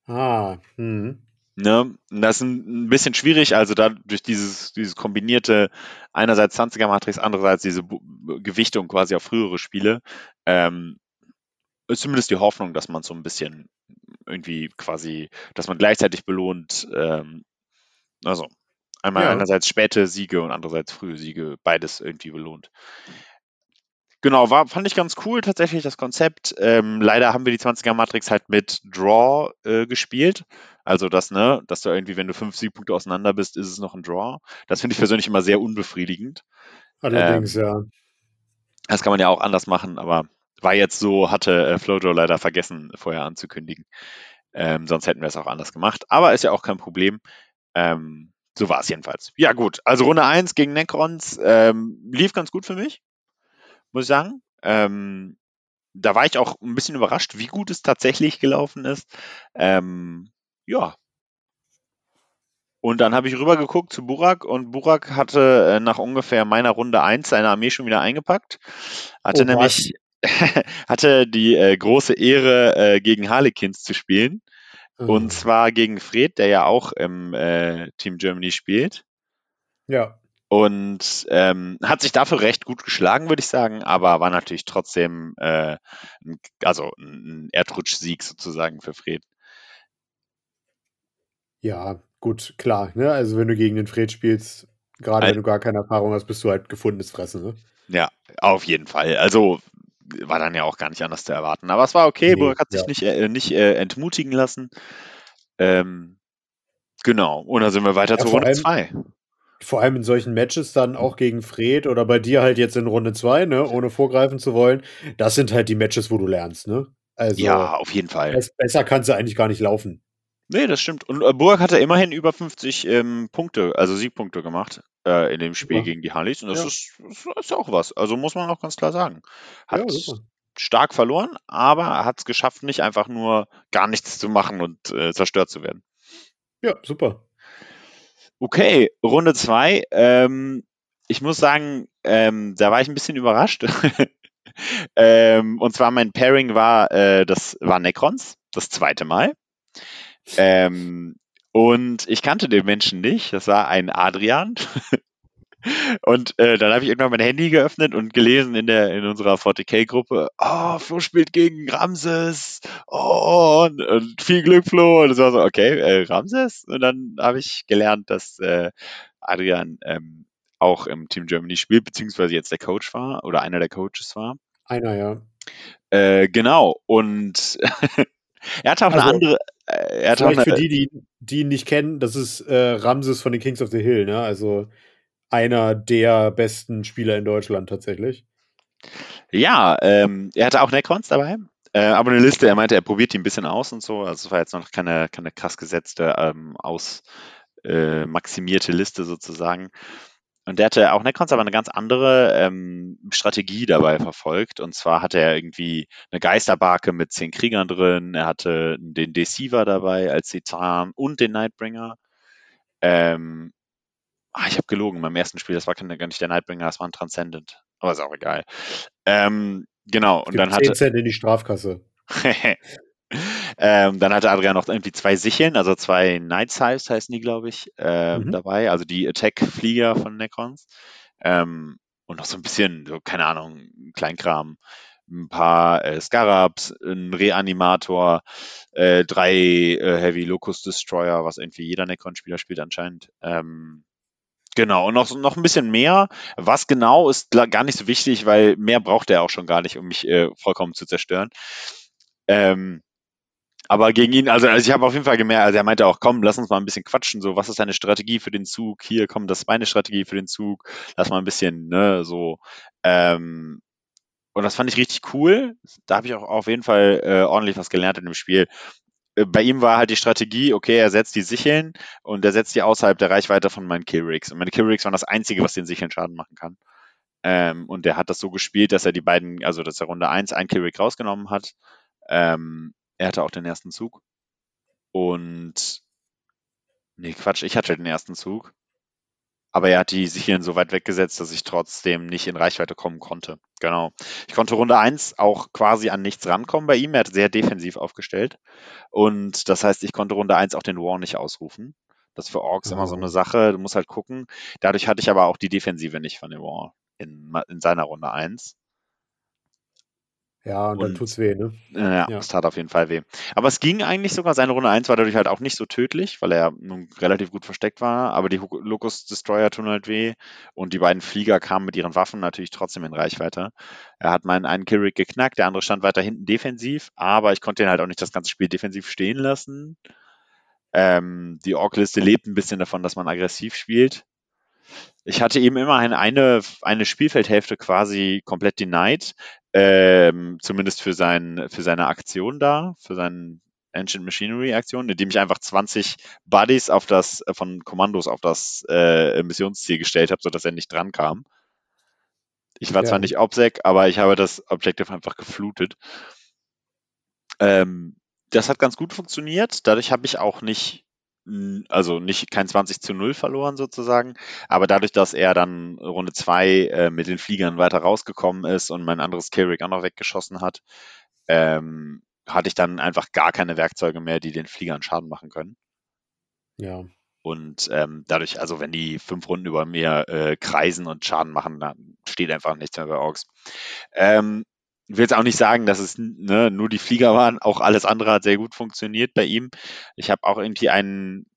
Speaker 1: Ah, hm.
Speaker 2: Ne? Das ist ein bisschen schwierig, also da durch dieses, dieses kombinierte einerseits 20er Matrix, andererseits diese Gewichtung quasi auf frühere Spiele, ähm, ist zumindest die Hoffnung, dass man so ein bisschen irgendwie quasi, dass man gleichzeitig belohnt, ähm, also einmal ja. einerseits späte Siege und andererseits frühe Siege, beides irgendwie belohnt. genau, war, fand ich ganz cool tatsächlich das Konzept. Ähm, leider haben wir die 20er Matrix halt mit Draw äh, gespielt. Also das, ne, dass du irgendwie, wenn du fünf Siegpunkte auseinander bist, ist es noch ein Draw. Das finde ich persönlich immer sehr unbefriedigend.
Speaker 1: Allerdings, ähm, ja.
Speaker 2: Das kann man ja auch anders machen, aber war jetzt so, hatte äh, Flojo leider vergessen, vorher anzukündigen. Ähm, sonst hätten wir es auch anders gemacht. Aber ist ja auch kein Problem. Ähm, so war es jedenfalls. Ja, gut. Also Runde 1 gegen Necrons ähm, lief ganz gut für mich, muss ich sagen. Ähm, da war ich auch ein bisschen überrascht, wie gut es tatsächlich gelaufen ist. Ähm, ja. Und dann habe ich rübergeguckt zu Burak und Burak hatte äh, nach ungefähr meiner Runde 1 seine Armee schon wieder eingepackt. Hatte oh, nämlich hatte die äh, große Ehre, äh, gegen Harlequins zu spielen. Mhm. Und zwar gegen Fred, der ja auch im äh, Team Germany spielt.
Speaker 1: Ja.
Speaker 2: Und ähm, hat sich dafür recht gut geschlagen, würde ich sagen, aber war natürlich trotzdem äh, also ein Erdrutschsieg sozusagen für Fred.
Speaker 1: Ja, gut, klar. Ne? Also wenn du gegen den Fred spielst, gerade wenn du gar keine Erfahrung hast, bist du halt gefundenes Fressen. Ne?
Speaker 2: Ja, auf jeden Fall. Also war dann ja auch gar nicht anders zu erwarten. Aber es war okay, nee, Burg hat sich ja. nicht, äh, nicht äh, entmutigen lassen. Ähm, genau, und dann sind wir weiter ja, zur Runde 2.
Speaker 1: Vor allem in solchen Matches dann auch gegen Fred oder bei dir halt jetzt in Runde 2, ne, ohne vorgreifen zu wollen. Das sind halt die Matches, wo du lernst, ne?
Speaker 2: Also, ja, auf jeden Fall.
Speaker 1: Besser kannst du eigentlich gar nicht laufen.
Speaker 2: Nee, das stimmt. Und äh, Burg hatte immerhin über 50 ähm, Punkte, also Siegpunkte gemacht äh, in dem Spiel ja. gegen die Harleys. Und das, ja. ist, das ist auch was. Also muss man auch ganz klar sagen. Hat ja, stark verloren, aber hat es geschafft, nicht einfach nur gar nichts zu machen und äh, zerstört zu werden.
Speaker 1: Ja, super.
Speaker 2: Okay, Runde 2. Ähm, ich muss sagen, ähm, da war ich ein bisschen überrascht. ähm, und zwar mein Pairing war, äh, das war Necrons, das zweite Mal. Ähm, und ich kannte den Menschen nicht. Das war ein Adrian. Und äh, dann habe ich irgendwann mein Handy geöffnet und gelesen in der in unserer 40k-Gruppe, oh, Flo spielt gegen Ramses. Oh, und, und viel Glück, Flo. Und es war so, okay, äh, Ramses? Und dann habe ich gelernt, dass äh, Adrian ähm, auch im Team Germany spielt, beziehungsweise jetzt der Coach war oder einer der Coaches war.
Speaker 1: Einer, ja.
Speaker 2: Äh, genau. Und er hat auch also, eine andere,
Speaker 1: er hat Vielleicht eine, für die, die, die ihn nicht kennen, das ist äh, Ramses von den Kings of the Hill, ne? Also einer der besten Spieler in Deutschland tatsächlich.
Speaker 2: Ja, ähm, er hatte auch Necrons dabei, äh, aber eine Liste. Er meinte, er probiert die ein bisschen aus und so. Also es war jetzt noch keine, keine krass gesetzte, ähm, ausmaximierte äh, Liste sozusagen. Und der hatte auch Necrons, aber eine ganz andere ähm, Strategie dabei verfolgt. Und zwar hatte er irgendwie eine Geisterbarke mit zehn Kriegern drin. Er hatte den Deceiver dabei als Titan und den Nightbringer. Ähm, ach, ich habe gelogen beim ersten Spiel. Das war gar nicht der Nightbringer, das war ein Transcendent. Aber ist auch egal. Ähm, genau. Und dann 10 hatte.
Speaker 1: Cent in die Strafkasse.
Speaker 2: Ähm, dann hatte Adrian noch irgendwie zwei Sicheln, also zwei Night Size heißen die, glaube ich, ähm, mhm. dabei. Also die Attack-Flieger von Necrons. Ähm, und noch so ein bisschen, so, keine Ahnung, Kleinkram. Ein paar äh, Scarabs, ein Reanimator, äh, drei äh, Heavy Locust Destroyer, was irgendwie jeder Necron-Spieler spielt anscheinend. Ähm, Genau, und noch, noch ein bisschen mehr. Was genau ist gar nicht so wichtig, weil mehr braucht er auch schon gar nicht, um mich äh, vollkommen zu zerstören. Ähm, aber gegen ihn, also, also ich habe auf jeden Fall gemerkt, also er meinte auch, komm, lass uns mal ein bisschen quatschen, so, was ist deine Strategie für den Zug? Hier, komm, das ist meine Strategie für den Zug. Lass mal ein bisschen, ne, so. Ähm, und das fand ich richtig cool. Da habe ich auch auf jeden Fall äh, ordentlich was gelernt in dem Spiel. Äh, bei ihm war halt die Strategie, okay, er setzt die Sicheln und er setzt die außerhalb der Reichweite von meinen Killrigs. Und meine Killrigs waren das Einzige, was den Sicheln Schaden machen kann. Ähm, und er hat das so gespielt, dass er die beiden, also dass er Runde 1 ein Killrig rausgenommen hat. Ähm, er hatte auch den ersten Zug. Und. Nee, Quatsch, ich hatte den ersten Zug. Aber er hat die Sicheln so weit weggesetzt, dass ich trotzdem nicht in Reichweite kommen konnte. Genau. Ich konnte Runde 1 auch quasi an nichts rankommen bei ihm. Er hat sehr defensiv aufgestellt. Und das heißt, ich konnte Runde 1 auch den War nicht ausrufen. Das ist für Orks oh. immer so eine oh. Sache. Du musst halt gucken. Dadurch hatte ich aber auch die Defensive nicht von dem War in, in seiner Runde 1.
Speaker 1: Ja, und, dann tut's weh, ne?
Speaker 2: Ja,
Speaker 1: Ja.
Speaker 2: es tat auf jeden Fall weh. Aber es ging eigentlich sogar. Seine Runde 1 war dadurch halt auch nicht so tödlich, weil er nun relativ gut versteckt war. Aber die Locust Destroyer tun halt weh. Und die beiden Flieger kamen mit ihren Waffen natürlich trotzdem in Reichweite. Er hat meinen einen Killrig geknackt, der andere stand weiter hinten defensiv. Aber ich konnte ihn halt auch nicht das ganze Spiel defensiv stehen lassen. Ähm, die Ork-Liste lebt ein bisschen davon, dass man aggressiv spielt. Ich hatte ihm immerhin eine, eine Spielfeldhälfte quasi komplett denied, ähm, zumindest für, sein, für seine Aktion da, für seinen Ancient Machinery Aktion, indem ich einfach 20 Buddies auf das, äh, von Kommandos auf das äh, Missionsziel gestellt habe, sodass er nicht dran kam. Ich war
Speaker 1: Ja.
Speaker 2: zwar nicht OPSEC, aber ich habe das Objective einfach geflutet. Ähm, das hat ganz gut funktioniert. Dadurch habe ich auch nicht, also nicht kein 20 zu 0 verloren sozusagen. Aber dadurch, dass er dann Runde 2 äh, mit den Fliegern weiter rausgekommen ist und mein anderes Killrig auch noch weggeschossen hat, ähm, hatte ich dann einfach gar keine Werkzeuge mehr, die den Fliegern Schaden machen können.
Speaker 1: Ja.
Speaker 2: Und ähm, dadurch, also wenn die fünf Runden über mir äh, kreisen und Schaden machen, dann steht einfach nichts mehr bei Orks. Ähm, ich will jetzt auch nicht sagen, dass es ne, nur die Flieger waren, auch alles andere hat sehr gut funktioniert bei ihm. Ich habe auch irgendwie einen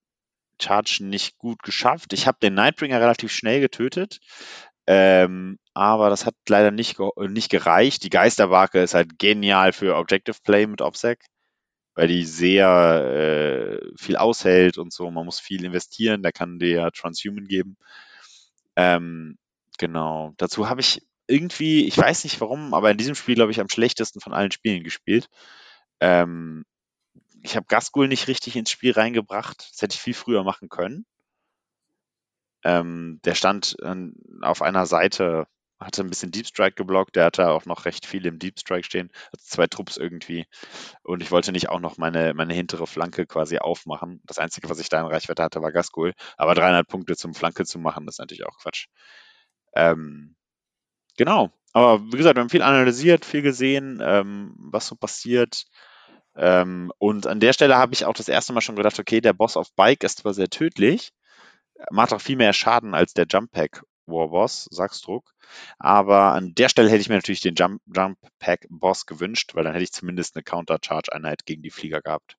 Speaker 2: Charge nicht gut geschafft. Ich habe den Nightbringer relativ schnell getötet, ähm, aber das hat leider nicht, nicht gereicht. Die Geisterwake ist halt genial für Objective Play mit OPSEC, weil die sehr äh, viel aushält und so. Man muss viel investieren, da kann der Transhuman geben. Ähm, genau. Dazu habe ich irgendwie, ich weiß nicht warum, aber in diesem Spiel, glaube ich, am schlechtesten von allen Spielen gespielt. Ähm, ich habe Gasgul nicht richtig ins Spiel reingebracht. Das hätte ich viel früher machen können. Ähm, der stand ähm, auf einer Seite, hatte ein bisschen Deep Strike geblockt. Der hatte auch noch recht viel im Deep Strike stehen. Also zwei Trupps irgendwie. Und ich wollte nicht auch noch meine, meine hintere Flanke quasi aufmachen. Das Einzige, was ich da in Reichweite hatte, war Gasgul. Aber 300 Punkte zum Flanke zu machen, ist natürlich auch Quatsch. Ähm, genau. Aber wie gesagt, wir haben viel analysiert, viel gesehen, ähm, was so passiert. Ähm, und an der Stelle habe ich auch das erste Mal schon gedacht, okay, der Boss auf Bike ist zwar sehr tödlich, macht auch viel mehr Schaden als der Jump Pack Warboss, Saxdruck. Aber an der Stelle hätte ich mir natürlich den Jump, Jump Pack Boss gewünscht, weil dann hätte ich zumindest eine Counter-Charge-Einheit gegen die Flieger gehabt.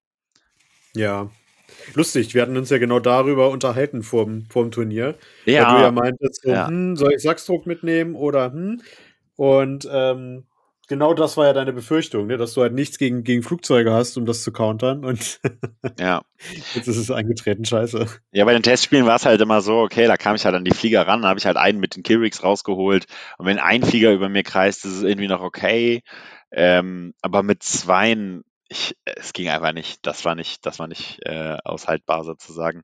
Speaker 1: Ja. Lustig, wir hatten uns ja genau darüber unterhalten vorm, vorm Turnier.
Speaker 2: Ja.
Speaker 1: Weil du ja meintest, so,
Speaker 2: Ja.
Speaker 1: hm, soll ich Sachsdruck mitnehmen oder hm? Und ähm, genau das war ja deine Befürchtung, ne? dass du halt nichts gegen, gegen Flugzeuge hast, um das zu countern. Und
Speaker 2: Ja.
Speaker 1: jetzt ist es eingetreten, scheiße.
Speaker 2: Ja, bei den Testspielen war es halt immer so, okay, da kam ich halt an die Flieger ran, dann habe ich halt einen mit den Killrigs rausgeholt. Und wenn ein Flieger über mir kreist, ist es irgendwie noch okay. Ähm, aber mit zweien, ich, es ging einfach nicht. Das war nicht, das war nicht äh, aushaltbar sozusagen.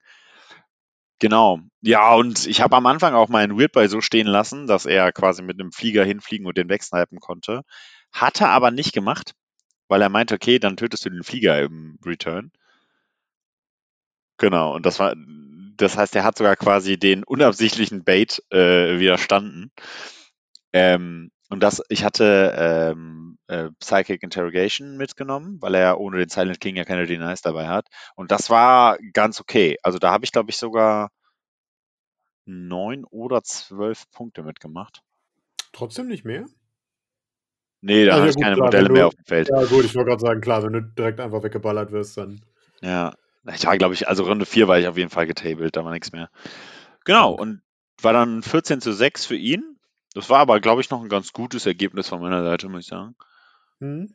Speaker 2: Genau. Ja, und ich habe am Anfang auch meinen Weirdboy so stehen lassen, dass er quasi mit einem Flieger hinfliegen und den wegsnipen konnte. Hatte aber nicht gemacht, weil er meinte, okay, dann tötest du den Flieger im Return. Genau, und das war, das heißt, er hat sogar quasi den unabsichtlichen Bait äh, widerstanden. Ähm, und das, ich hatte ähm, äh, Psychic Interrogation mitgenommen, weil er ohne den Silent King ja keine Denies dabei hat. Und das war ganz okay. Also da habe ich, glaube ich, sogar neun oder zwölf Punkte mitgemacht.
Speaker 1: Trotzdem nicht mehr?
Speaker 2: Nee, da
Speaker 1: Also ja,
Speaker 2: ich keine
Speaker 1: klar,
Speaker 2: Modelle
Speaker 1: wenn
Speaker 2: mehr
Speaker 1: du-
Speaker 2: auf dem Feld.
Speaker 1: Ja, gut, ich wollte gerade sagen, klar, wenn du direkt einfach weggeballert wirst, dann.
Speaker 2: Ja, ich war, glaube ich, also Runde 4 war ich auf jeden Fall getabelt, da war nichts mehr. Genau,
Speaker 1: Okay.
Speaker 2: und war dann 14 zu 6 für ihn. Das war aber, glaube ich, noch ein ganz gutes Ergebnis von meiner Seite, muss ich sagen.
Speaker 1: Hm?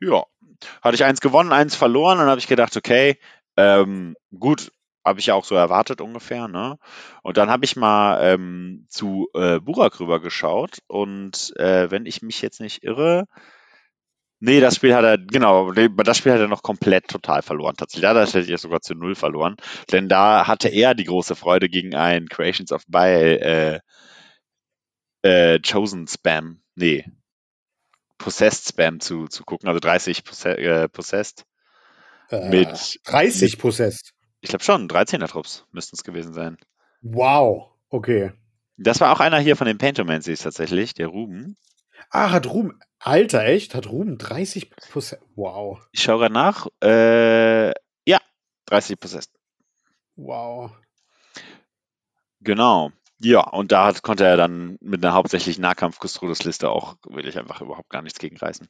Speaker 2: Ja, hatte ich eins gewonnen, eins verloren, dann habe ich gedacht, okay, ähm, gut, habe ich ja auch so erwartet ungefähr, ne? Und dann habe ich mal ähm, zu äh, Burak rüber geschaut und äh, wenn ich mich jetzt nicht irre, nee, das Spiel hat er, genau, das Spiel hat er noch komplett total verloren. Tatsächlich, ja, das hätte ich sogar zu null verloren, denn da hatte er die große Freude gegen ein Creations of Bile äh, äh, Chosen Spam, nee, Possessed Spam zu, zu gucken, also 30 Posse äh, Possessed
Speaker 1: Äh,
Speaker 2: mit,
Speaker 1: 30 Possessed.
Speaker 2: ich glaube schon, 13er Trupps müssten es gewesen sein.
Speaker 1: Wow. Okay.
Speaker 2: Das war auch einer hier von den Paintomancies tatsächlich, der Ruben.
Speaker 1: Ah, hat Ruben. Alter, echt? Hat Ruben 30 Possessed? Wow.
Speaker 2: Ich schaue gerade nach. Äh, ja, 30 Possessed.
Speaker 1: Wow.
Speaker 2: Genau. Ja, und da hat, konnte er dann mit einer hauptsächlich Nahkampf-Custodes-Liste auch wirklich einfach überhaupt gar nichts gegen reißen.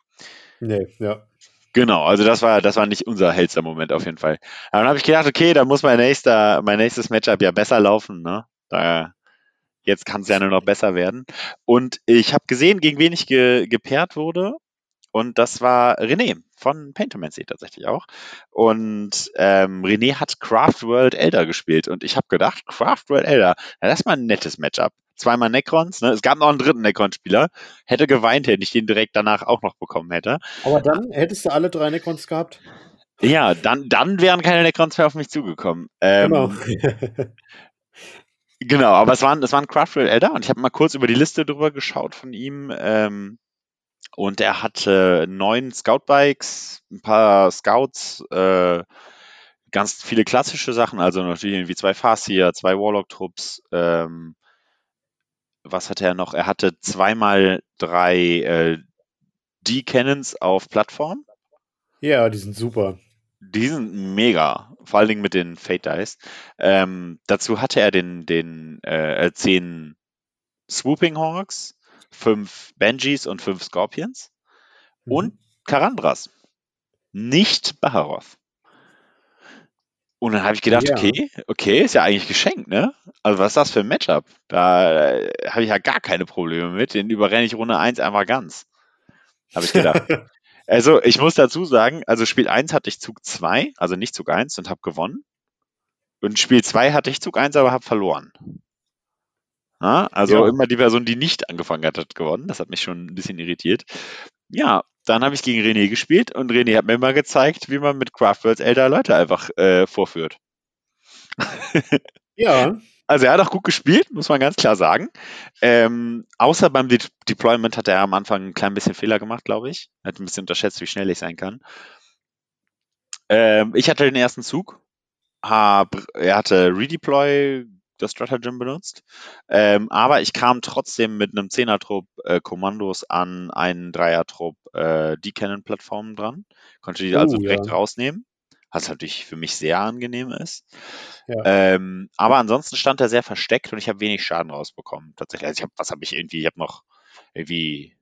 Speaker 1: Nee, ja.
Speaker 2: Genau, also das war, das war nicht unser hellster Moment auf jeden Fall. Aber dann habe ich gedacht, okay, da muss mein nächster, mein nächstes Matchup ja besser laufen, ne? Da, jetzt kann es ja nur noch besser werden. Und ich habe gesehen, gegen wen ich ge, gepaart wurde. Und das war René von Paintermancy tatsächlich auch. Und ähm, René hat Craft World Elder gespielt. Und ich habe gedacht, Craft World Elder, ja, das ist mal ein nettes Matchup. Zweimal Necrons, ne? Es gab noch einen dritten Necron-Spieler. Hätte geweint, wenn ich den direkt danach auch noch bekommen hätte.
Speaker 1: Aber dann hättest du alle drei Necrons gehabt?
Speaker 2: Ja, dann, dann wären keine Necrons mehr auf mich zugekommen. Ähm, genau. genau, aber es waren, es waren Craft World Elder und ich habe mal kurz über die Liste drüber geschaut von ihm. Ähm, und er hatte neun Scout-Bikes, ein paar Scouts, äh, ganz viele klassische Sachen, also natürlich irgendwie zwei Farseer, zwei Warlock-Trupps. Ähm, was hatte er noch? Er hatte zweimal drei äh, D-Cannons auf Plattform.
Speaker 1: Ja, die sind super.
Speaker 2: Die sind mega, vor allen Dingen mit den Fate Dice. Ähm, dazu hatte er den, den äh, zehn Swooping Hawks, fünf Benjis und fünf Scorpions mhm. und Karandras. Nicht Baharoth. Und dann habe ich gedacht, ja. okay, okay, ist ja eigentlich geschenkt, ne? Also was ist das für ein Matchup? Da äh, habe ich ja gar keine Probleme mit. Den überrenne ich Runde 1 einfach ganz. Habe ich gedacht. also ich muss dazu sagen, also Spiel 1 hatte ich Zug 2, also nicht Zug 1 und habe gewonnen. Und Spiel 2 hatte ich Zug 1, aber habe verloren. Ja, also ja. immer die Person, die nicht angefangen hat, hat gewonnen. Das hat mich schon ein bisschen irritiert. Ja, dann habe ich gegen René gespielt und René hat mir mal gezeigt, wie man mit Craftworlds ältere Leute einfach äh, vorführt.
Speaker 1: ja.
Speaker 2: Also er hat auch gut gespielt, muss man ganz klar sagen. Ähm, außer beim De Deployment hat er am Anfang ein klein bisschen Fehler gemacht, glaube ich. Er hat ein bisschen unterschätzt, wie schnell ich sein kann. Ähm, ich hatte den ersten Zug. Hab, er hatte Redeploy das Stratagem benutzt. Ähm, aber ich kam trotzdem mit einem Zehner-Trupp äh, Kommandos an einen Dreier-Trupp äh, D-Cannon-Plattformen dran. Konnte die uh, also direkt ja. rausnehmen. Was natürlich für mich sehr angenehm ist. Ja. Ähm, aber ansonsten stand er sehr versteckt und ich habe wenig Schaden rausbekommen. Tatsächlich. Also ich habe, was habe ich irgendwie, ich habe noch irgendwie,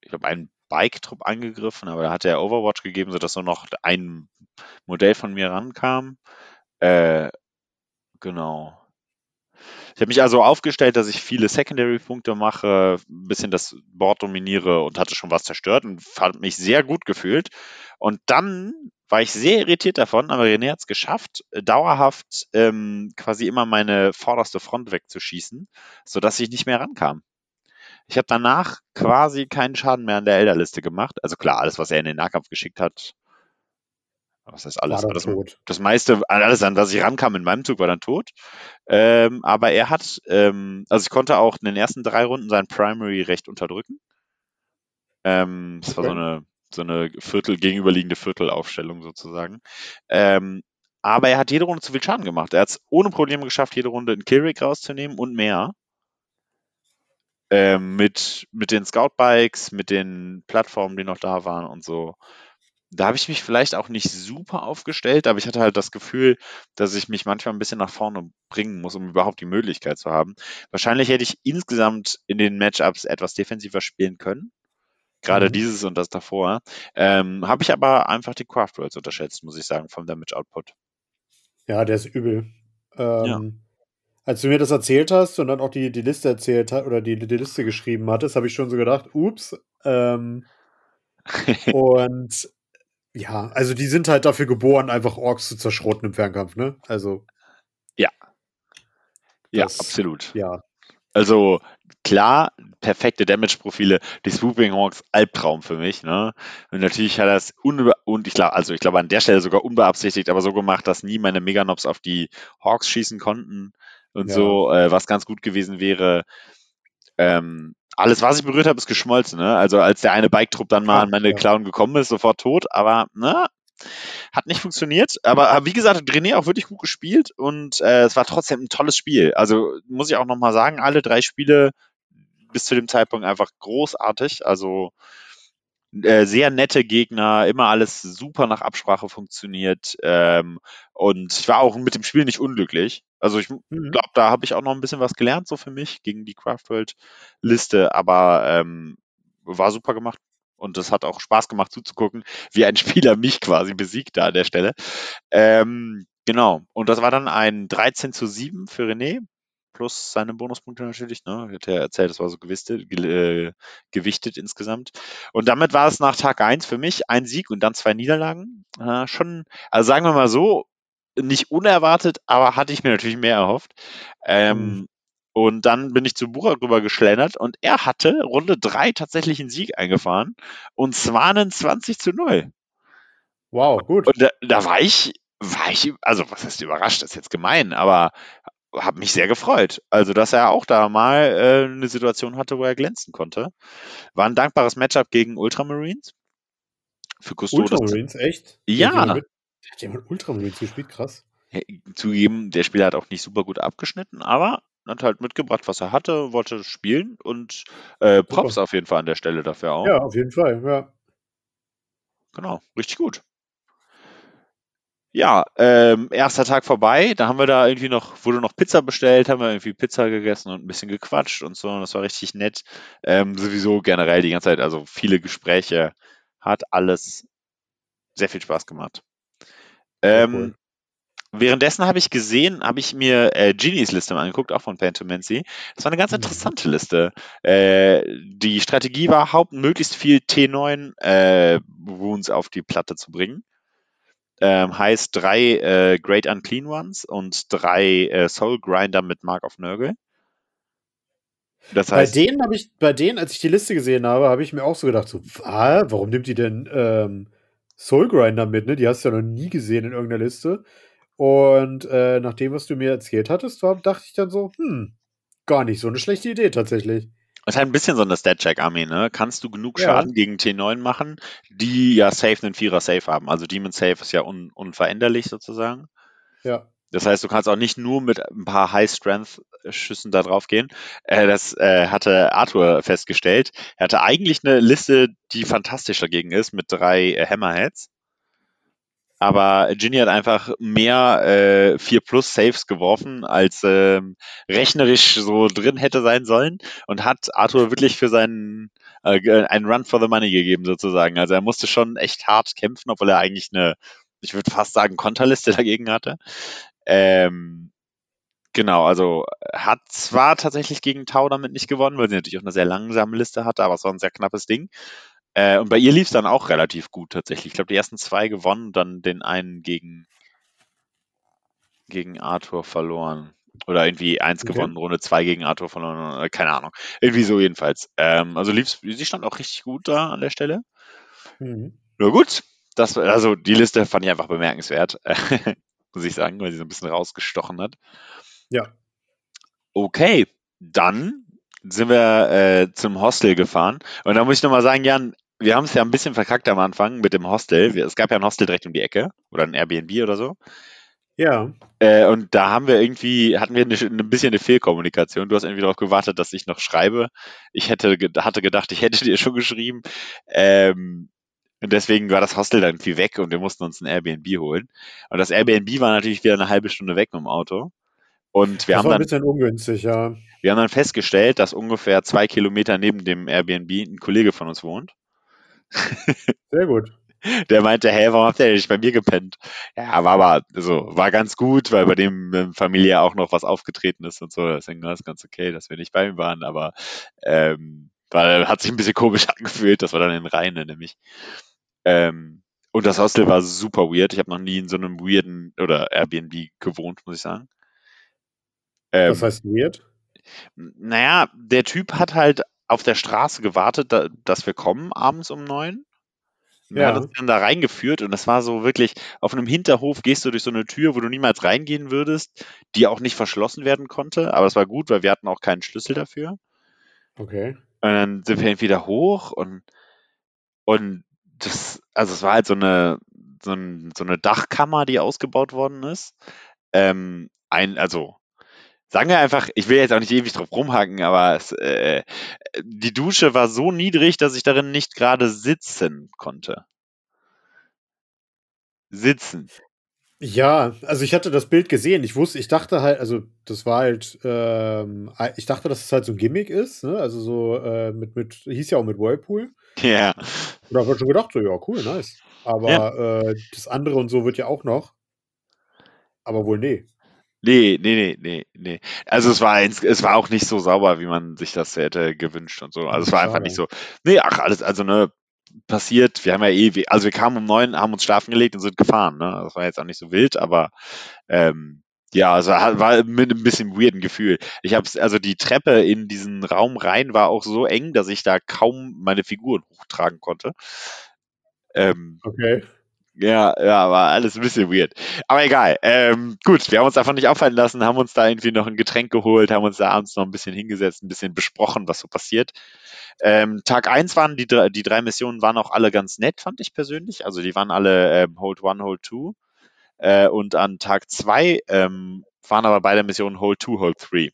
Speaker 2: ich habe einen Bike-Trupp angegriffen, aber da hat er Overwatch gegeben, sodass nur noch ein Modell von mir rankam. Äh, genau. Ich habe mich also aufgestellt, dass ich viele Secondary-Punkte mache, ein bisschen das Board dominiere und hatte schon was zerstört und fand mich sehr gut gefühlt. Und dann war ich sehr irritiert davon, aber René hat es geschafft, dauerhaft ähm, quasi immer meine vorderste Front wegzuschießen, sodass ich nicht mehr rankam. Ich habe danach quasi keinen Schaden mehr an der Elderliste gemacht. Also klar, alles, was er in den Nahkampf geschickt hat, was heißt alles? Das, das meiste, alles an was ich rankam in meinem Zug, war dann tot. Ähm, aber er hat, ähm, also ich konnte auch in den ersten drei Runden sein Primary recht unterdrücken. Ähm, das okay. war so eine, so eine Viertel, gegenüberliegende Viertelaufstellung sozusagen. Ähm, aber er hat jede Runde zu viel Schaden gemacht. Er hat es ohne Probleme geschafft, jede Runde einen Killrig rauszunehmen und mehr. Ähm, mit, mit den Scout-Bikes, mit den Plattformen, die noch da waren und so da habe ich mich vielleicht auch nicht super aufgestellt, aber ich hatte halt das Gefühl, dass ich mich manchmal ein bisschen nach vorne bringen muss, um überhaupt die Möglichkeit zu haben. Wahrscheinlich hätte ich insgesamt in den Matchups etwas defensiver spielen können. Gerade mhm. dieses und das davor. Ähm, habe ich aber einfach die Craft Worlds unterschätzt, muss ich sagen, vom Damage Output.
Speaker 1: Ja, der ist übel. Ähm, ja. Als du mir das erzählt hast und dann auch die, die Liste erzählt hast oder die, die Liste geschrieben hattest, habe ich schon so gedacht, ups. Ähm, und ja, also die sind halt dafür geboren, einfach Orks zu zerschrotten im Fernkampf, ne? Also.
Speaker 2: Ja. Ja, das, absolut.
Speaker 1: Ja.
Speaker 2: Also klar, perfekte Damage-Profile, die Swooping Hawks, Albtraum für mich, ne? Und natürlich hat er es und ich glaube, also ich glaube an der Stelle sogar unbeabsichtigt, aber so gemacht, dass nie meine Meganobs auf die Hawks schießen konnten und ja. so, äh, was ganz gut gewesen wäre. Ähm, alles, was ich berührt habe, ist geschmolzen. Ne? Also als der eine Bike-Trupp dann mal an meine ja. Clown gekommen ist, sofort tot. Aber ne, hat nicht funktioniert. Aber wie gesagt, hat René auch wirklich gut gespielt und äh, es war trotzdem ein tolles Spiel. Also muss ich auch nochmal sagen, alle drei Spiele bis zu dem Zeitpunkt einfach großartig. Also Äh, sehr nette Gegner, immer alles super nach Absprache funktioniert. Ähm, und ich war auch mit dem Spiel nicht unglücklich. Also ich
Speaker 1: Mhm.
Speaker 2: glaube, da habe ich auch noch ein bisschen was gelernt, so für mich, gegen die Craftworld-Liste, aber ähm, war super gemacht. Und es hat auch Spaß gemacht zuzugucken, wie ein Spieler mich quasi besiegt da an der Stelle. Ähm, genau. Und das war dann ein 13 zu 7 für René. Plus seine Bonuspunkte natürlich, ne? Hat er erzählt, das war so gewichtet, ge äh, gewichtet insgesamt. Und damit war es nach Tag 1 für mich ein Sieg und dann zwei Niederlagen. Äh, schon, also sagen wir mal so, nicht unerwartet, aber hatte ich mir natürlich mehr erhofft. Ähm,
Speaker 1: Mhm.
Speaker 2: Und dann bin ich zu Burak rüber geschlendert und er hatte Runde 3 tatsächlich einen Sieg eingefahren und zwar einen 20 zu 0.
Speaker 1: Wow, gut.
Speaker 2: Und da, da war ich, war ich, also was heißt überrascht, das ist jetzt gemein, aber habe mich sehr gefreut. Also, dass er auch da mal äh, eine Situation hatte, wo er glänzen konnte. War ein dankbares Matchup gegen Ultramarines. Für Custodes.
Speaker 1: Ultramarines, echt?
Speaker 2: Ja.
Speaker 1: Hat jemand, Ultramarines gespielt? Krass.
Speaker 2: Zugegeben, der Spieler hat auch nicht super gut abgeschnitten, aber hat halt mitgebracht, was er hatte, wollte spielen und äh, Props
Speaker 1: Super.
Speaker 2: auf jeden Fall an der Stelle dafür auch.
Speaker 1: Ja, auf jeden Fall, ja.
Speaker 2: Genau, richtig gut. Ja, ähm, erster Tag vorbei, da haben wir da irgendwie noch, wurde noch Pizza bestellt, haben wir irgendwie Pizza gegessen und ein bisschen gequatscht und so, und das war richtig nett. Ähm, sowieso generell die ganze Zeit, also viele Gespräche, hat alles sehr viel Spaß gemacht. Ähm,
Speaker 1: cool.
Speaker 2: Währenddessen habe ich gesehen, habe ich mir äh, Genies Liste mal angeguckt, auch von Pantomancy. Das war eine ganz
Speaker 1: Mhm.
Speaker 2: interessante Liste. Äh, die Strategie war, haupt möglichst viel T9 äh, Wounds auf die Platte zu bringen. Ähm, heißt drei äh, Great Unclean Ones und drei äh, Soul Grinder mit Mark of Nurgle. Das
Speaker 1: Bei
Speaker 2: heißt,
Speaker 1: denen habe ich, bei denen, als ich die Liste gesehen habe, habe ich mir auch so gedacht, so, "Wa? warum nimmt die denn ähm, Soul Grinder mit, ne? Die hast du ja noch nie gesehen in irgendeiner Liste. Und äh, nach dem, was du mir erzählt hattest, war, dachte ich dann so, hm, gar nicht so eine schlechte Idee tatsächlich.
Speaker 2: Ist halt ein bisschen so eine Stat-Check-Armee, ne? Kannst du genug
Speaker 1: Ja.
Speaker 2: Schaden gegen T9 machen, die ja safe einen Vierer Safe haben. Also Demon Safe ist ja un unveränderlich sozusagen.
Speaker 1: Ja.
Speaker 2: Das heißt, du kannst auch nicht nur mit ein paar High-Strength-Schüssen da drauf gehen. Äh, das äh, hatte Arthur festgestellt. Er hatte eigentlich eine Liste, die fantastisch dagegen ist, mit drei äh, Hammerheads. Aber Ginny hat einfach mehr äh, 4 Plus Saves geworfen, als ähm, rechnerisch so drin hätte sein sollen und hat Arthur wirklich für seinen äh, einen Run for the Money gegeben sozusagen. Also er musste schon echt hart kämpfen, obwohl er eigentlich eine, ich würde fast sagen, Konterliste dagegen hatte. Ähm, genau, also hat zwar tatsächlich gegen Tau damit nicht gewonnen, weil sie natürlich auch eine sehr langsame Liste hatte, aber es war ein sehr knappes Ding. Äh, und bei ihr lief es dann auch relativ gut tatsächlich. Ich glaube, die ersten zwei gewonnen, dann den einen gegen, gegen Arthur verloren. Oder irgendwie eins
Speaker 1: Okay.
Speaker 2: gewonnen, Runde zwei gegen Arthur verloren, äh, keine Ahnung. Irgendwie so jedenfalls. Ähm, also lief's, sie stand auch richtig gut da an der Stelle.
Speaker 1: Mhm.
Speaker 2: Nur gut, das, also die Liste fand ich einfach bemerkenswert, muss ich sagen, weil sie so ein bisschen rausgestochen hat.
Speaker 1: Ja.
Speaker 2: Okay, dann sind wir äh, zum Hostel gefahren. Und da muss ich nochmal sagen, Jan, wir haben es ja ein bisschen verkackt am Anfang mit dem Hostel. Es gab ja ein Hostel direkt um die Ecke oder ein Airbnb oder so.
Speaker 1: Ja.
Speaker 2: Äh, und da haben wir irgendwie, hatten wir eine, ein bisschen eine Fehlkommunikation. Du hast irgendwie darauf gewartet, dass ich noch schreibe. Ich hätte, hatte gedacht, ich hätte dir schon geschrieben. Ähm, und deswegen war das Hostel dann irgendwie weg und wir mussten uns ein Airbnb holen. Und das Airbnb war natürlich wieder eine halbe Stunde weg mit dem Auto. Und wir
Speaker 1: das
Speaker 2: haben
Speaker 1: war ein
Speaker 2: dann
Speaker 1: bisschen ungünstig, ja.
Speaker 2: wir haben dann festgestellt, dass ungefähr zwei Kilometer neben dem Airbnb ein Kollege von uns wohnt.
Speaker 1: Sehr gut.
Speaker 2: Der meinte, hey, warum habt ihr denn nicht bei mir gepennt? Ja, war aber, also, war ganz gut, weil bei dem ähm, Familie auch noch was aufgetreten ist und so. Deswegen war es ganz okay, dass wir nicht bei ihm waren, aber ähm, weil hat sich ein bisschen komisch angefühlt, das war dann in Rheine nämlich. Ähm, und das Hostel war super weird. Ich habe noch nie in so einem weirden oder Airbnb gewohnt, muss ich sagen. Ähm,
Speaker 1: Was heißt weird?
Speaker 2: Naja, der Typ hat halt auf der Straße gewartet, da, dass wir kommen abends um neun.
Speaker 1: Ja.
Speaker 2: hat uns dann da reingeführt und das war so wirklich, auf einem Hinterhof gehst du durch so eine Tür, wo du niemals reingehen würdest, die auch nicht verschlossen werden konnte, aber es war gut, weil wir hatten auch keinen Schlüssel dafür.
Speaker 1: Okay.
Speaker 2: Und dann sind wir wieder hoch und, und das, also es war halt so eine, so, ein, so eine Dachkammer, die ausgebaut worden ist. Ähm, ein, also sagen wir einfach, ich will jetzt auch nicht ewig drauf rumhaken, aber es, äh, die Dusche war so niedrig, dass ich darin nicht gerade sitzen konnte. Sitzen.
Speaker 1: Ja, also ich hatte das Bild gesehen. Ich wusste, ich dachte halt, also das war halt, ähm, ich dachte, dass es halt so ein Gimmick ist, ne? Also so äh, mit, mit, hieß ja auch mit Whirlpool.
Speaker 2: Ja.
Speaker 1: Und da habe ich schon gedacht, so, ja, cool, nice. Aber ja. äh, das andere und so wird ja auch noch. Aber wohl nee.
Speaker 2: Nee, nee, nee, nee, nee. Also es war es war auch nicht so sauber, wie man sich das hätte gewünscht und so. Also es war einfach nicht so. Nee, ach, alles, also ne, passiert. Wir haben ja eh, also wir kamen um neun, haben uns schlafen gelegt und sind gefahren. Ne? Das war jetzt auch nicht so wild, aber ähm, ja, also war mit ein bisschen weirden Gefühl. Ich habe also die Treppe in diesen Raum rein war auch so eng, dass ich da kaum meine Figuren hochtragen konnte.
Speaker 1: Ähm, okay.
Speaker 2: Ja, ja, war alles ein bisschen weird. Aber egal. Ähm, gut, wir haben uns davon nicht auffallen lassen, haben uns da irgendwie noch ein Getränk geholt, haben uns da abends noch ein bisschen hingesetzt, ein bisschen besprochen, was so passiert. Ähm, Tag 1 waren die, die drei Missionen waren auch alle ganz nett, fand ich persönlich. Also die waren alle ähm, Hold 1, Hold 2. Äh, und an Tag 2 ähm, waren aber beide Missionen Hold 2, Hold 3.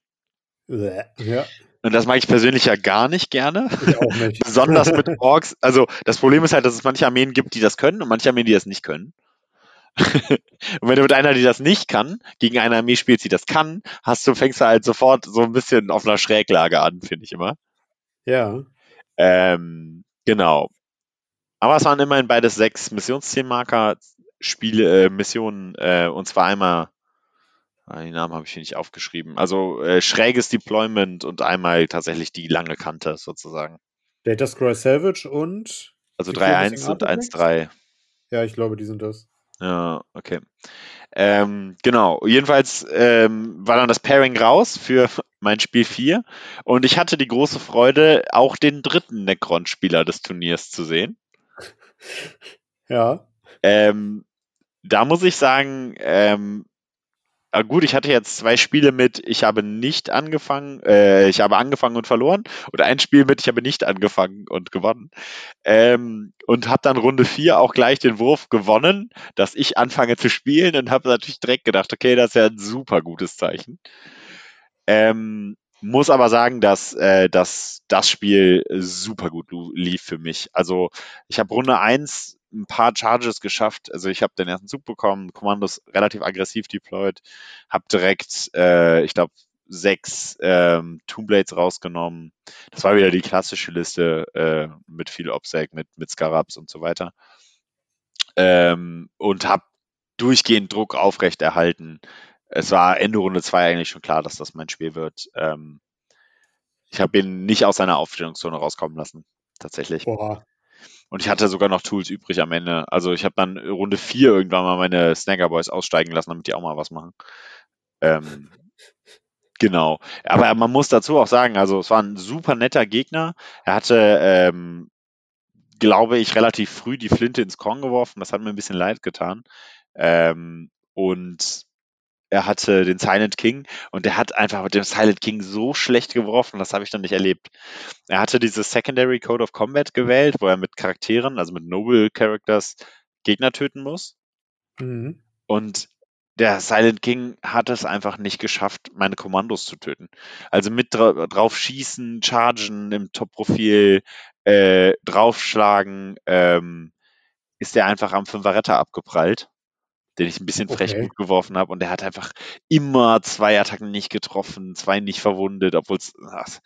Speaker 1: Ja.
Speaker 2: Und das mag ich persönlich ja gar nicht gerne.
Speaker 1: Ich auch nicht.
Speaker 2: Besonders mit Orks. Also das Problem ist halt, dass es manche Armeen gibt, die das können und manche Armeen, die das nicht können. und wenn du mit einer, die das nicht kann, gegen eine Armee spielst, die das kann, hast du, fängst du halt sofort so ein bisschen auf einer Schräglage an, finde ich immer.
Speaker 1: Ja.
Speaker 2: Ähm, genau. Aber es waren immerhin beides sechs Missionszielmarker, Spiele, äh, Missionen, äh, und zwar einmal Ah, die Namen habe ich hier nicht aufgeschrieben. Also äh, schräges Deployment und einmal tatsächlich die lange Kante sozusagen.
Speaker 1: Data Scroll Salvage und.
Speaker 2: Also 3.1 und 1.3.
Speaker 1: Ja, ich glaube, die sind das.
Speaker 2: Ja, okay. Ähm, genau. Jedenfalls ähm, war dann das Pairing raus für mein Spiel 4 und ich hatte die große Freude, auch den dritten Necron-Spieler des Turniers zu sehen.
Speaker 1: Ja.
Speaker 2: Ähm, da muss ich sagen, ähm, gut, ich hatte jetzt zwei Spiele mit, ich habe nicht angefangen, äh, ich habe angefangen und verloren. Oder ein Spiel mit, ich habe nicht angefangen und gewonnen. Ähm, und habe dann Runde 4 auch gleich den Wurf gewonnen, dass ich anfange zu spielen und habe natürlich direkt gedacht, okay, das ist ja ein super gutes Zeichen. Ähm, muss aber sagen, dass, äh, dass das Spiel super gut lief für mich. Also ich habe Runde 1 ein paar Charges geschafft. Also ich habe den ersten Zug bekommen, Kommandos relativ aggressiv deployed, habe direkt, äh, ich glaube, sechs ähm, Toonblades rausgenommen. Das war wieder die klassische Liste äh, mit viel Obsec, mit, mit Scarabs und so weiter. Ähm, und habe durchgehend Druck aufrechterhalten. Es war Ende Runde 2 eigentlich schon klar, dass das mein Spiel wird. Ähm, ich habe ihn nicht aus seiner Aufstellungszone rauskommen lassen, tatsächlich.
Speaker 1: Boah.
Speaker 2: Und ich hatte sogar noch Tools übrig am Ende. Also ich habe dann Runde 4 irgendwann mal meine Snagger Boys aussteigen lassen, damit die auch mal was machen. Ähm, genau. Aber man muss dazu auch sagen, also es war ein super netter Gegner. Er hatte, ähm, glaube ich, relativ früh die Flinte ins Korn geworfen. Das hat mir ein bisschen leid getan. Ähm, und er hatte den Silent King und er hat einfach mit dem Silent King so schlecht geworfen, das habe ich dann nicht erlebt. Er hatte dieses Secondary Code of Combat gewählt, wo er mit Charakteren, also mit Noble Characters, Gegner töten muss.
Speaker 1: Mhm.
Speaker 2: Und der Silent King hat es einfach nicht geschafft, meine Kommandos zu töten. Also mit dra drauf schießen, chargen im Top-Profil, äh, draufschlagen, ähm, ist er einfach am Fünferretter abgeprallt den ich ein bisschen frech okay. gut geworfen habe. Und der hat einfach immer zwei Attacken nicht getroffen, zwei nicht verwundet, obwohl es, das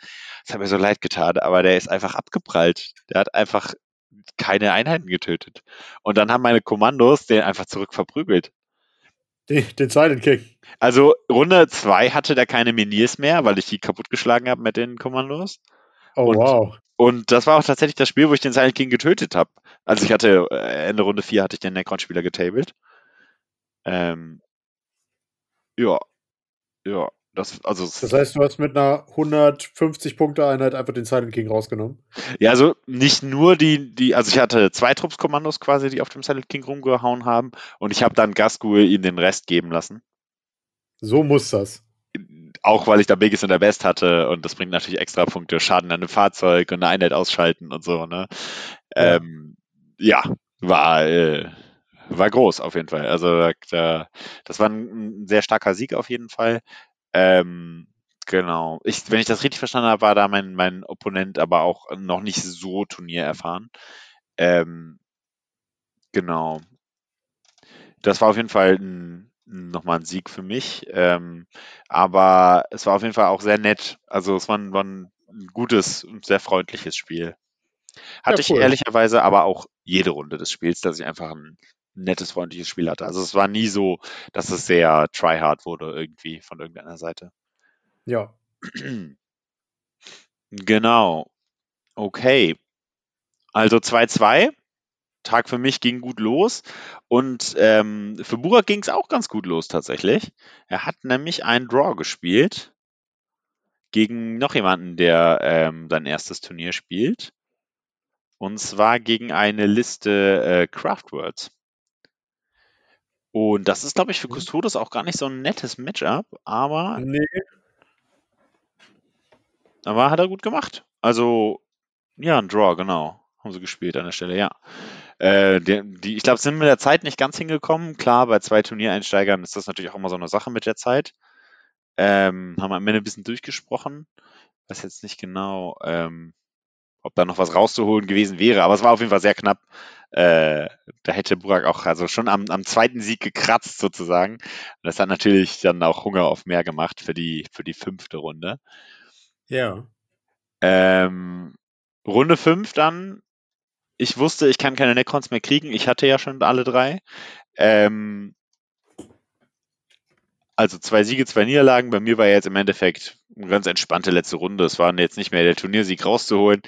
Speaker 2: hat mir so leid getan, aber der ist einfach abgeprallt. Der hat einfach keine Einheiten getötet. Und dann haben meine Kommandos den einfach zurück verprügelt.
Speaker 1: Den, den Silent King.
Speaker 2: Also Runde 2 hatte der keine Miniers mehr, weil ich die kaputtgeschlagen habe mit den Kommandos.
Speaker 1: Oh
Speaker 2: und,
Speaker 1: wow.
Speaker 2: Und das war auch tatsächlich das Spiel, wo ich den Silent King getötet habe. Also ich hatte, äh, Ende Runde 4 hatte ich den Necron-Spieler getabelt. Ähm, ja, ja, das, also.
Speaker 1: Das heißt, du hast mit einer 150-Punkte-Einheit einfach den Silent King rausgenommen?
Speaker 2: Ja, also nicht nur die, die, also ich hatte zwei Truppskommandos quasi, die auf dem Silent King rumgehauen haben und ich habe dann Gaskuhl ihnen den Rest geben lassen.
Speaker 1: So muss das.
Speaker 2: Auch weil ich da Biggest und der Best hatte und das bringt natürlich extra Punkte, Schaden an einem Fahrzeug und eine Einheit ausschalten und so, ne? Ja, ähm, ja war, äh, war groß auf jeden Fall. Also da, das war ein, sehr starker Sieg auf jeden Fall. Ähm, genau. Ich, wenn ich das richtig verstanden habe, war da mein, mein Opponent aber auch noch nicht so turniererfahren. Ähm, genau. Das war auf jeden Fall ein, nochmal ein Sieg für mich. Ähm, aber es war auf jeden Fall auch sehr nett. Also es war ein, war ein gutes und sehr freundliches Spiel. Hatte
Speaker 1: Ja, cool.
Speaker 2: ich ehrlicherweise aber auch jede Runde des Spiels, dass ich einfach ein nettes, freundliches Spiel hatte. Also es war nie so, dass es sehr tryhard wurde irgendwie von irgendeiner Seite.
Speaker 1: Ja.
Speaker 2: Genau. Okay. Also 2-2. Tag für mich ging gut los und ähm, für Burak ging es auch ganz gut los tatsächlich. Er hat nämlich einen Draw gespielt gegen noch jemanden, der ähm, sein erstes Turnier spielt. Und zwar gegen eine Liste äh, Craftwords. Und das ist, glaube ich, für
Speaker 1: Mhm.
Speaker 2: Custodes auch gar nicht so ein nettes Matchup, aber,
Speaker 1: Nee.
Speaker 2: aber hat er gut gemacht. Also, ja, ein Draw, genau. Haben sie gespielt an der Stelle, ja. Äh, die, die, ich glaube, sind mit der Zeit nicht ganz hingekommen. Klar, bei zwei Turniereinsteigern ist das natürlich auch immer so eine Sache mit der Zeit. Ähm, haben am Ende ein bisschen durchgesprochen. Weiß jetzt nicht genau, ähm, ob da noch was rauszuholen gewesen wäre, aber es war auf jeden Fall sehr knapp. Äh, da hätte Burak auch also schon am, am zweiten Sieg gekratzt sozusagen. Und das hat natürlich dann auch Hunger auf mehr gemacht für die, für die fünfte Runde.
Speaker 1: Ja.
Speaker 2: Ähm, Runde 5 dann. Ich wusste, ich kann keine Necrons mehr kriegen. Ich hatte ja schon alle drei. Ähm, also zwei Siege, zwei Niederlagen. Bei mir war jetzt im Endeffekt eine ganz entspannte letzte Runde. Es war jetzt nicht mehr der Turniersieg rauszuholen.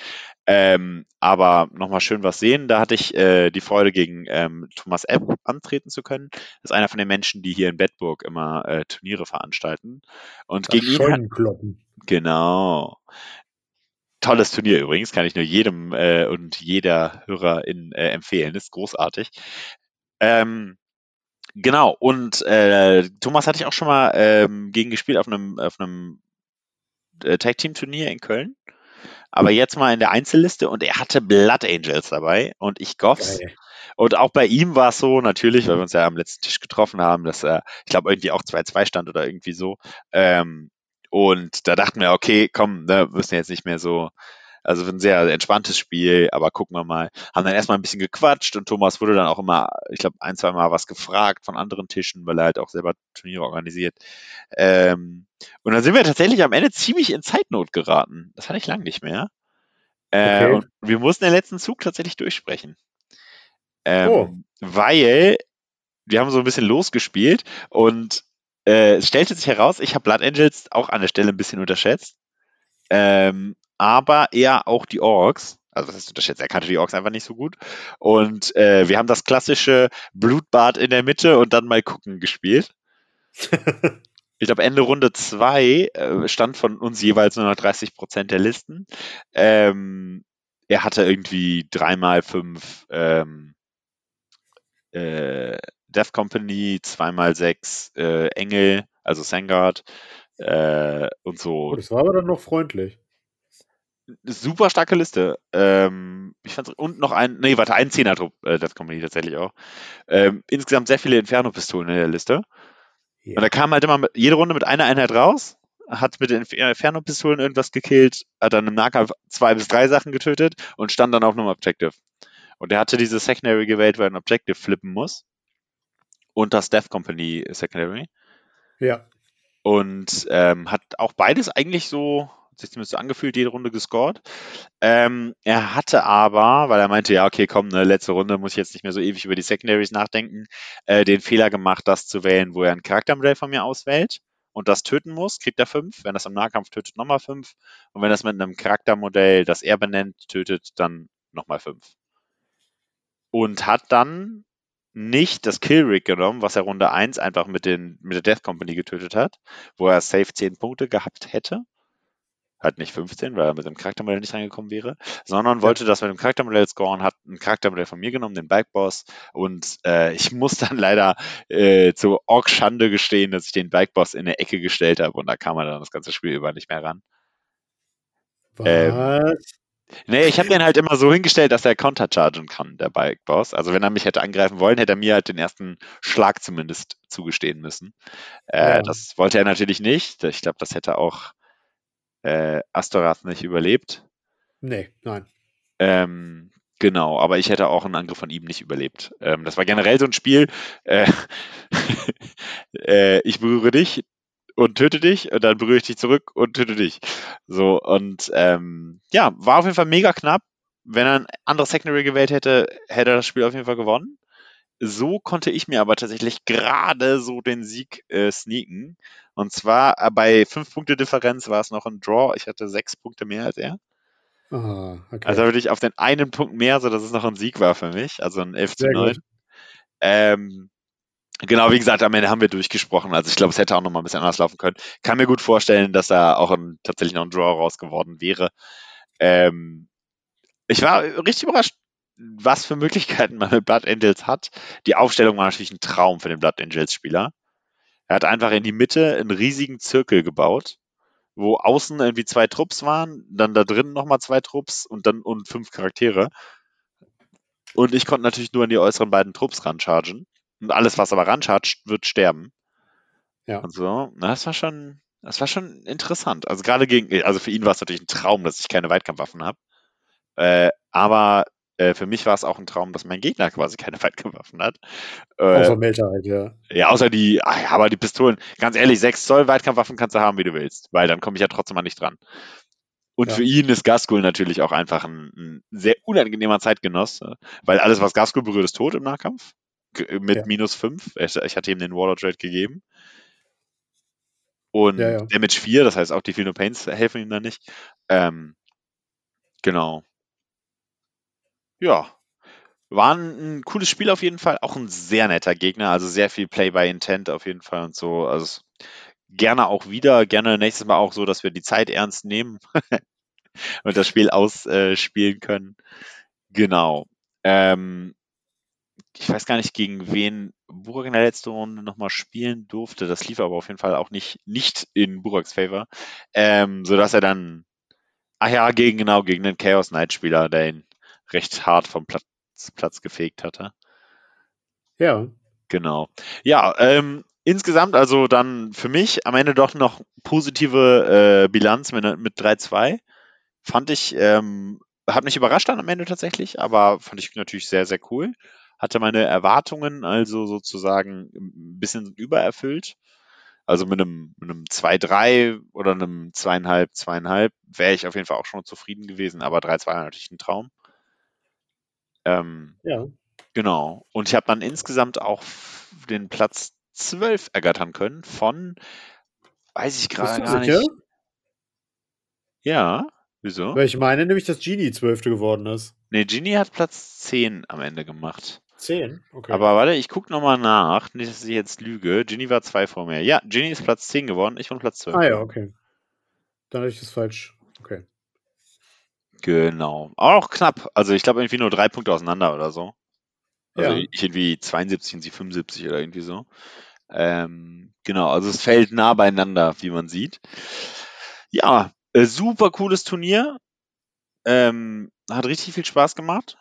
Speaker 2: Ähm, aber nochmal schön was sehen. Da hatte ich äh, die Freude, gegen ähm, Thomas Epp antreten zu können. Das ist einer von den Menschen, die hier in Bedburg immer äh, Turniere veranstalten. Und
Speaker 1: Das
Speaker 2: gegen ihn. hat-. Genau. Tolles Turnier übrigens, kann ich nur jedem äh, und jeder Hörerin äh, empfehlen. Ist großartig. Ähm, genau, und äh, Thomas hatte ich auch schon mal ähm, gegen gespielt auf einem, auf einem äh, Tag-Team-Turnier in Köln. Aber jetzt mal in der Einzelliste und er hatte Blood Angels dabei und ich Goffs.
Speaker 1: Geil.
Speaker 2: Und auch bei ihm war es so, natürlich, weil wir uns ja am letzten Tisch getroffen haben, dass er, ich glaube, irgendwie auch 2-2 stand oder irgendwie so. Ähm, und da dachten wir, okay, komm, ne, müssen jetzt nicht mehr so, also ein sehr entspanntes Spiel, aber gucken wir mal. Haben dann erstmal ein bisschen gequatscht und Thomas wurde dann auch immer, ich glaube, ein, zwei Mal was gefragt von anderen Tischen, weil er halt auch selber Turniere organisiert. Ähm, und dann sind wir tatsächlich am Ende ziemlich in Zeitnot geraten. Das hatte ich lang nicht mehr. Äh,
Speaker 1: Okay.
Speaker 2: Und wir mussten den letzten Zug tatsächlich durchsprechen. Ähm,
Speaker 1: Oh.
Speaker 2: Weil wir haben so ein bisschen losgespielt und äh, es stellte sich heraus, ich habe Blood Angels auch an der Stelle ein bisschen unterschätzt. Ähm, aber eher auch die Orks. Also was heißt unterschätzt? Er kannte die Orks einfach nicht so gut. Und äh, wir haben das klassische Blutbad in der Mitte und dann mal gucken gespielt. Ich glaube, Ende Runde 2 äh, stand von uns jeweils nur noch 30 Prozent der Listen. Ähm, er hatte irgendwie dreimal fünf ähm, äh, Death Company, zweimal sechs äh, Engel, also Sangard äh, und so.
Speaker 1: Oh, das war aber dann noch freundlich.
Speaker 2: Super starke Liste. Ähm, ich fand's, und noch ein, nee, warte, ein Zehner-Trupp äh, Death Company tatsächlich auch. Ähm, insgesamt sehr viele Inferno-Pistolen in der Liste.
Speaker 1: Ja.
Speaker 2: Und da kam halt immer mit, jede Runde mit einer Einheit raus, hat mit den Inf- Inferno-Pistolen irgendwas gekillt, hat dann im Nahkampf zwei bis drei Sachen getötet und stand dann auf einem Objective. Und er hatte diese Secondary gewählt, weil er ein Objective flippen muss. Und das Death Company Secondary.
Speaker 1: ja.
Speaker 2: Und ähm, hat auch beides eigentlich so, sich zumindest so angefühlt, jede Runde gescored. Ähm, er hatte aber, weil er meinte, ja, okay, komm, ne, letzte Runde muss ich jetzt nicht mehr so ewig über die Secondaries nachdenken, äh, den Fehler gemacht, das zu wählen, wo er ein Charaktermodell von mir auswählt und das töten muss, kriegt er fünf. Wenn das im Nahkampf tötet, nochmal fünf. Und wenn das mit einem Charaktermodell, das er benennt, tötet, dann nochmal fünf. Und hat dann nicht das Killrig genommen, was er Runde 1 einfach mit, den, mit der Death Company getötet hat, wo er safe 10 Punkte gehabt hätte. Halt nicht 15, weil er mit dem Charaktermodell nicht reingekommen wäre, sondern wollte das mit dem Charaktermodell scoren, hat ein Charaktermodell von mir genommen, den Bikeboss. Und äh, ich muss dann leider äh, zu Ork Schande gestehen, dass ich den Bikeboss in eine Ecke gestellt habe und da kam er dann das ganze Spiel über nicht mehr ran. Ähm,
Speaker 1: Was?
Speaker 2: Nee, ich habe den halt immer so hingestellt, dass er counterchargen kann, der Bike Boss. Also wenn er mich hätte angreifen wollen, hätte er mir halt den ersten Schlag zumindest zugestehen müssen. Äh, ja. Das wollte er natürlich nicht. Ich glaube, das hätte auch äh, Astorath nicht überlebt.
Speaker 1: Nee, nein.
Speaker 2: Ähm, genau, aber ich hätte auch einen Angriff von ihm nicht überlebt. Ähm, das war generell so ein Spiel. Äh, äh, ich berühre dich, und töte dich und dann berühre ich dich zurück und töte dich. So, und ähm, ja, war auf jeden Fall mega knapp. Wenn er ein anderes Secondary gewählt hätte, hätte er das Spiel auf jeden Fall gewonnen. So konnte ich mir aber tatsächlich gerade so den Sieg äh, sneaken. Und zwar äh, bei 5 Punkte Differenz war es noch ein Draw. Ich hatte 6 Punkte mehr als er.
Speaker 1: Oh, okay.
Speaker 2: Also würde ich auf den einen Punkt mehr, sodass es noch ein Sieg war für mich. Also ein 11 zu 9. Ähm, Genau, wie gesagt, am Ende haben wir durchgesprochen. Also ich glaube, es hätte auch noch mal ein bisschen anders laufen können. Kann mir gut vorstellen, dass da auch ein, tatsächlich noch ein Draw raus geworden wäre. Ähm, ich war richtig überrascht, was für Möglichkeiten man mit Blood Angels hat. Die Aufstellung war natürlich ein Traum für den Blood Angels Spieler. Er hat einfach in die Mitte einen riesigen Zirkel gebaut, wo außen irgendwie zwei Trupps waren, dann da drin nochmal zwei Trupps und dann und fünf Charaktere. Und ich konnte natürlich nur an die äußeren beiden Trupps ranchargen. Und alles, was aber ranschaut, wird sterben.
Speaker 1: Ja.
Speaker 2: Und so, na, das war schon, das war schon interessant. Also gerade gegen, also für ihn war es natürlich ein Traum, dass ich keine Weitkampfwaffen habe. Äh, aber äh, für mich war es auch ein Traum, dass mein Gegner quasi keine Weitkampfwaffen hat.
Speaker 1: Äh, außer Melter halt, ja.
Speaker 2: Ja, außer die, ach ja, aber die Pistolen, ganz ehrlich, 6 Zoll Weitkampfwaffen kannst du haben, wie du willst, weil dann komme ich ja trotzdem mal nicht dran. Und ja. für ihn ist Gaskul natürlich auch einfach ein, ein, sehr unangenehmer Zeitgenoss, weil alles, was Gaskul berührt, ist tot im Nahkampf mit ja. minus 5. Ich, ich, hatte ihm den Warlord Trade gegeben. Und ja. Damage 4, das heißt auch die Feel Pains helfen ihm da nicht. Ähm, genau. Ja. War ein, cooles Spiel auf jeden Fall. Auch ein sehr netter Gegner. Also sehr viel Play by Intent auf jeden Fall und so. Also gerne auch wieder. Gerne nächstes Mal auch so, dass wir die Zeit ernst nehmen und das Spiel ausspielen äh, können. Genau. Ähm, ich weiß gar nicht, gegen wen Burak in der letzten Runde nochmal spielen durfte. Das lief aber auf jeden Fall auch nicht, nicht in Buraks Favor. Ähm, sodass er dann, ach ja, gegen, genau, gegen den Chaos Knight Spieler, der ihn recht hart vom Platz, Platz gefegt hatte.
Speaker 1: Ja.
Speaker 2: Genau. Ja, ähm, insgesamt also dann für mich am Ende doch noch positive äh, Bilanz mit, mit 3-2. Fand ich, ähm, hat mich überrascht dann am Ende tatsächlich, aber fand ich natürlich sehr, sehr cool hatte meine Erwartungen also sozusagen ein bisschen übererfüllt. Also mit einem, mit einem 2-3 oder einem 2,5, 2,5 wäre ich auf jeden Fall auch schon zufrieden gewesen, aber 3-2 war natürlich ein Traum. Ähm,
Speaker 1: ja.
Speaker 2: Genau. Und ich habe dann insgesamt auch den Platz 12 ergattern können von, weiß ich gerade gar sicher? nicht. Ja, wieso?
Speaker 1: Weil ich meine nämlich, dass Genie 12. geworden ist.
Speaker 2: Nee, Genie hat Platz 10 am Ende gemacht.
Speaker 1: 10? Okay.
Speaker 2: Aber warte, ich gucke nochmal nach, nicht, dass ich jetzt lüge. Ginny war zwei vor mir. Ja, Ginny ist Platz 10 geworden, ich bin Platz 12.
Speaker 1: Ah ja, okay. Dann habe ich das falsch. Okay.
Speaker 2: Genau. Auch knapp. Also ich glaube irgendwie nur drei Punkte auseinander oder so. Also ja. ich irgendwie 72 und sie 75 oder irgendwie so. Ähm, genau, also es fällt nah beieinander, wie man sieht. Ja, äh, super cooles Turnier. Ähm, hat richtig viel Spaß gemacht.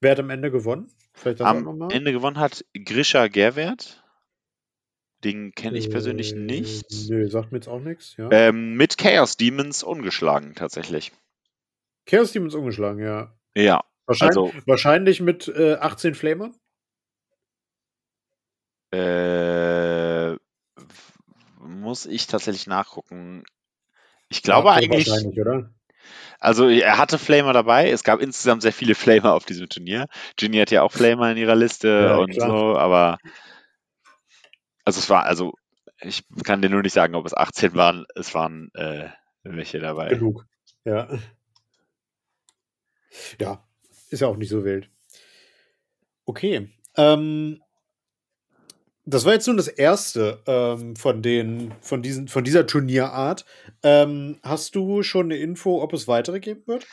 Speaker 1: Wer hat am Ende gewonnen?
Speaker 2: Vielleicht Am Ende gewonnen hat Grisha Gerwert. Den kenne ich persönlich äh, nicht.
Speaker 1: Nö, sagt mir jetzt auch nichts. Ja.
Speaker 2: Ähm, mit Chaos Demons ungeschlagen, tatsächlich.
Speaker 1: Chaos Demons ungeschlagen, ja.
Speaker 2: Ja.
Speaker 1: Wahrscheinlich, also, wahrscheinlich mit äh, 18 Flamern?
Speaker 2: Äh, muss ich tatsächlich nachgucken. Ich glaube ja, eigentlich. Wahrscheinlich, oder? Also er hatte Flamer dabei. Es gab insgesamt sehr viele Flamer auf diesem Turnier. Ginny hat ja auch Flamer in ihrer Liste ja, und klar. so, aber also es war, also ich kann dir nur nicht sagen, ob es 18 waren. Es waren äh, welche dabei.
Speaker 1: Genug. Ja. Ja, ist ja auch nicht so wild. Okay. Ähm, das war jetzt nun das erste ähm, von den, von diesen, von dieser Turnierart. Ähm, hast du schon eine Info, ob es weitere geben wird?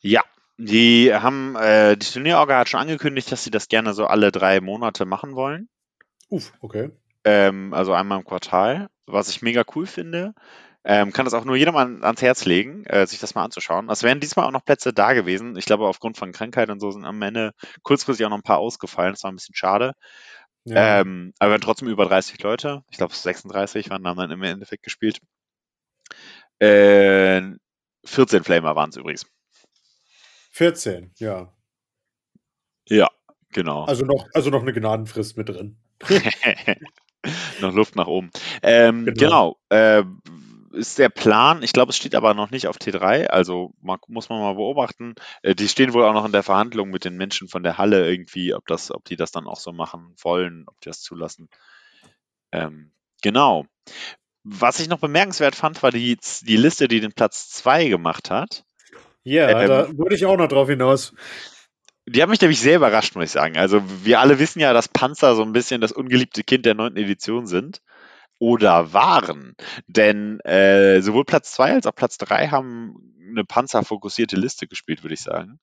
Speaker 2: Ja, die haben, äh, die Turnierorga hat schon angekündigt, dass sie das gerne so alle drei Monate machen wollen.
Speaker 1: Uff, okay.
Speaker 2: Ähm, also einmal im Quartal, was ich mega cool finde. Ähm, kann das auch nur jedermann ans Herz legen, äh, sich das mal anzuschauen. Es wären diesmal auch noch Plätze da gewesen. Ich glaube, aufgrund von Krankheit und so sind am Ende kurzfristig auch noch ein paar ausgefallen. Das war ein bisschen schade. Ja. Ähm, aber wir waren trotzdem über 30 Leute. Ich glaube, 36 waren, haben dann im Endeffekt gespielt. Äh, 14 Flamer waren es übrigens.
Speaker 1: 14, ja.
Speaker 2: Ja, genau.
Speaker 1: Also noch, also noch eine Gnadenfrist mit drin.
Speaker 2: noch Luft nach oben. Ähm, genau. genau. Äh, ist der Plan. Ich glaube, es steht aber noch nicht auf T3, also man, muss man mal beobachten. Äh, die stehen wohl auch noch in der Verhandlung mit den Menschen von der Halle irgendwie, ob das, ob die das dann auch so machen wollen, ob die das zulassen. Ähm, genau. Was ich noch bemerkenswert fand, war die, die Liste, die den Platz 2 gemacht hat.
Speaker 1: Ja, ähm, da würde ich auch noch drauf hinaus.
Speaker 2: Die hat mich nämlich sehr überrascht, muss ich sagen. Also, wir alle wissen ja, dass Panzer so ein bisschen das ungeliebte Kind der neunten Edition sind oder waren. Denn äh, sowohl Platz 2 als auch Platz 3 haben eine panzerfokussierte Liste gespielt, würde ich sagen.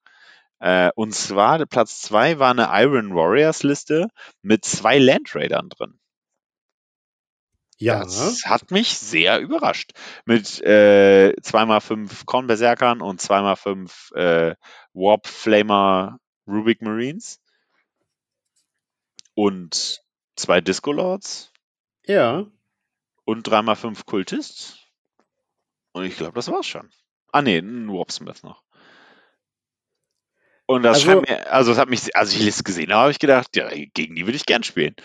Speaker 2: Äh, und zwar Platz 2 war eine Iron Warriors Liste mit zwei Land Raidern drin. Ja. Das hat mich sehr überrascht. Mit äh, 2x5 Korn Berserkern und 2x5 äh, Warp Flamer Rubik Marines. Und zwei Disco Lords.
Speaker 1: Ja
Speaker 2: und 3x5 Kultists. Und ich glaube, das war's schon. Ah nee, ein Warpsmith noch. Und das also, scheint mir, also es hat mich, als ich es gesehen habe, habe ich gedacht, ja, gegen die würde ich gern spielen.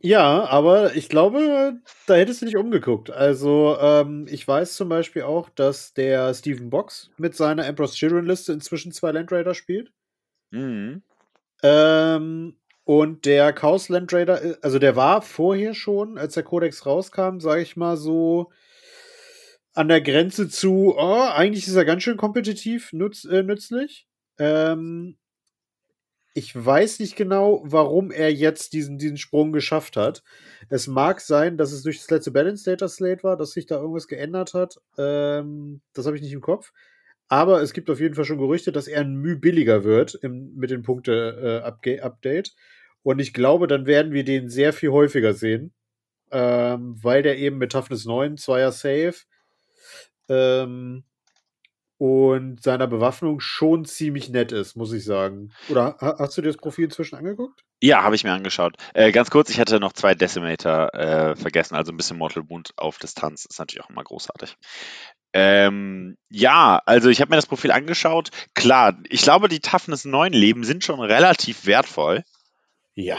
Speaker 1: Ja, aber ich glaube, da hättest du nicht umgeguckt. Also, ähm, ich weiß zum Beispiel auch, dass der Steven Box mit seiner Emperor's Children Liste inzwischen zwei Land Raider spielt. Mhm. Ähm, und der Chaos Land Raider, äh, also der war vorher schon, als der Codex rauskam, sage ich mal so, an der Grenze zu, oh, eigentlich ist er ganz schön kompetitiv nütz, äh, nützlich. Ähm, ich weiß nicht genau, warum er jetzt diesen, diesen Sprung geschafft hat. Es mag sein, dass es durch das letzte Balance Data Slate war, dass sich da irgendwas geändert hat. Ähm, das habe ich nicht im Kopf. Aber es gibt auf jeden Fall schon Gerüchte, dass er ein Mühe billiger wird im, mit dem Punkte-Update. Äh, und ich glaube, dann werden wir den sehr viel häufiger sehen, ähm, weil der eben mit Toughness 9, Zweier Safe ähm, und seiner Bewaffnung schon ziemlich nett ist, muss ich sagen. Oder hast du dir das Profil inzwischen angeguckt?
Speaker 2: Ja, habe ich mir angeschaut. Äh, ganz kurz, ich hatte noch zwei Decimator äh, vergessen, also ein bisschen Mortal Wound auf Distanz ist natürlich auch immer großartig. Ähm, ja, also ich habe mir das Profil angeschaut. Klar, ich glaube, die Toughness 9 Leben sind schon relativ wertvoll.
Speaker 1: Ja.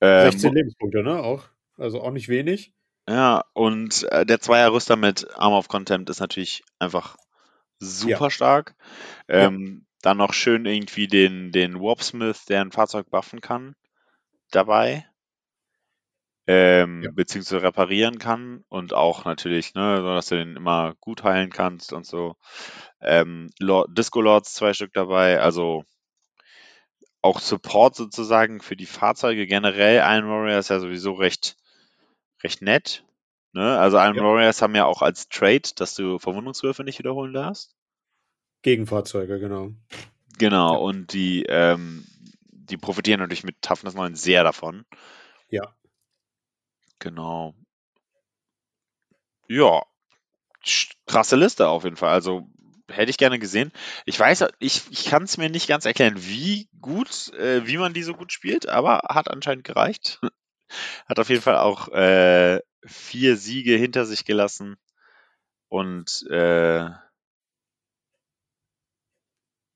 Speaker 1: Ähm, 16 Lebenspunkte, ne? Auch. Also auch nicht wenig.
Speaker 2: Ja, und äh, der Zweierrüster mit Arm of Contempt ist natürlich einfach super ja. stark. Ähm, ja. Dann noch schön irgendwie den, den Warpsmith, der ein Fahrzeug buffen kann, dabei. Ähm, ja. beziehungsweise reparieren kann und auch natürlich, ne, so dass du den immer gut heilen kannst und so. Ähm, Lord, Disco Lords zwei Stück dabei, also auch Support sozusagen für die Fahrzeuge generell. Iron Warrior ist ja sowieso recht, recht nett. Ne? Also Iron ja. Warriors haben ja auch als Trade, dass du Verwundungswürfe nicht wiederholen darfst.
Speaker 1: Gegenfahrzeuge, genau.
Speaker 2: Genau, ja. und die, ähm, die profitieren natürlich mit Toughness 9 sehr davon.
Speaker 1: Ja.
Speaker 2: Genau. Ja, krasse Liste auf jeden Fall. Also hätte ich gerne gesehen. Ich weiß, ich, ich kann es mir nicht ganz erklären, wie gut, äh, wie man die so gut spielt, aber hat anscheinend gereicht. hat auf jeden Fall auch äh, vier Siege hinter sich gelassen und äh,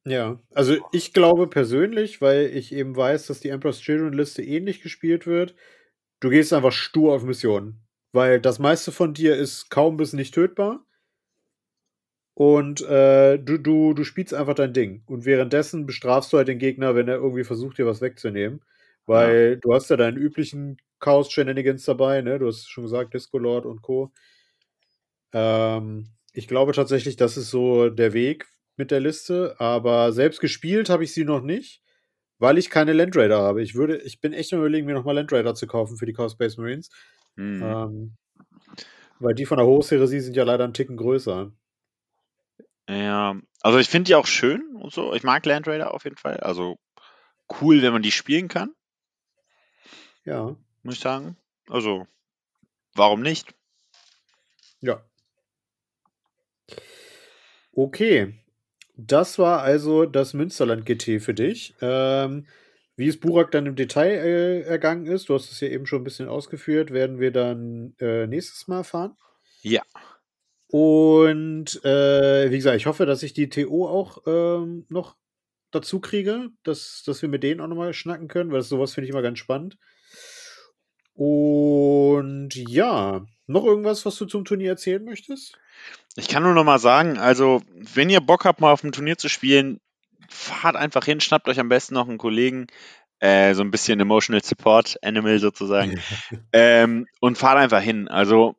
Speaker 1: ja, also ich glaube persönlich, weil ich eben weiß, dass die Emperor's Children Liste ähnlich gespielt wird, du gehst einfach stur auf Missionen. Weil das meiste von dir ist kaum bis nicht tötbar. Und äh, du, du, du spielst einfach dein Ding. Und währenddessen bestrafst du halt den Gegner, wenn er irgendwie versucht, dir was wegzunehmen. Weil ja. du hast ja deinen üblichen Chaos-Shenanigans dabei, ne? Du hast schon gesagt, Disco Lord und Co. Ähm, ich glaube tatsächlich, das ist so der Weg mit der Liste. Aber selbst gespielt habe ich sie noch nicht, weil ich keine Land Raider habe. Ich würde, ich bin echt überlegen, mir nochmal Land Raider zu kaufen für die Chaos Space Marines. Mhm. Ähm, weil die von der Hochheresie sind ja leider einen Ticken größer.
Speaker 2: Ja, also ich finde die auch schön und so. Ich mag Land Raider auf jeden Fall. Also cool, wenn man die spielen kann.
Speaker 1: Ja.
Speaker 2: Muss ich sagen. Also, warum nicht?
Speaker 1: Ja. Okay. Das war also das Münsterland GT für dich. Ähm, wie es Burak dann im Detail äh, ergangen ist, du hast es ja eben schon ein bisschen ausgeführt, werden wir dann äh, nächstes Mal fahren.
Speaker 2: Ja.
Speaker 1: Und äh, wie gesagt, ich hoffe, dass ich die TO auch ähm, noch dazu kriege, dass, dass wir mit denen auch nochmal schnacken können, weil sowas finde ich immer ganz spannend. Und ja, noch irgendwas, was du zum Turnier erzählen möchtest?
Speaker 2: Ich kann nur noch mal sagen, also wenn ihr Bock habt, mal auf dem Turnier zu spielen, fahrt einfach hin, schnappt euch am besten noch einen Kollegen, äh, so ein bisschen Emotional Support Animal sozusagen, ähm, und fahrt einfach hin. Also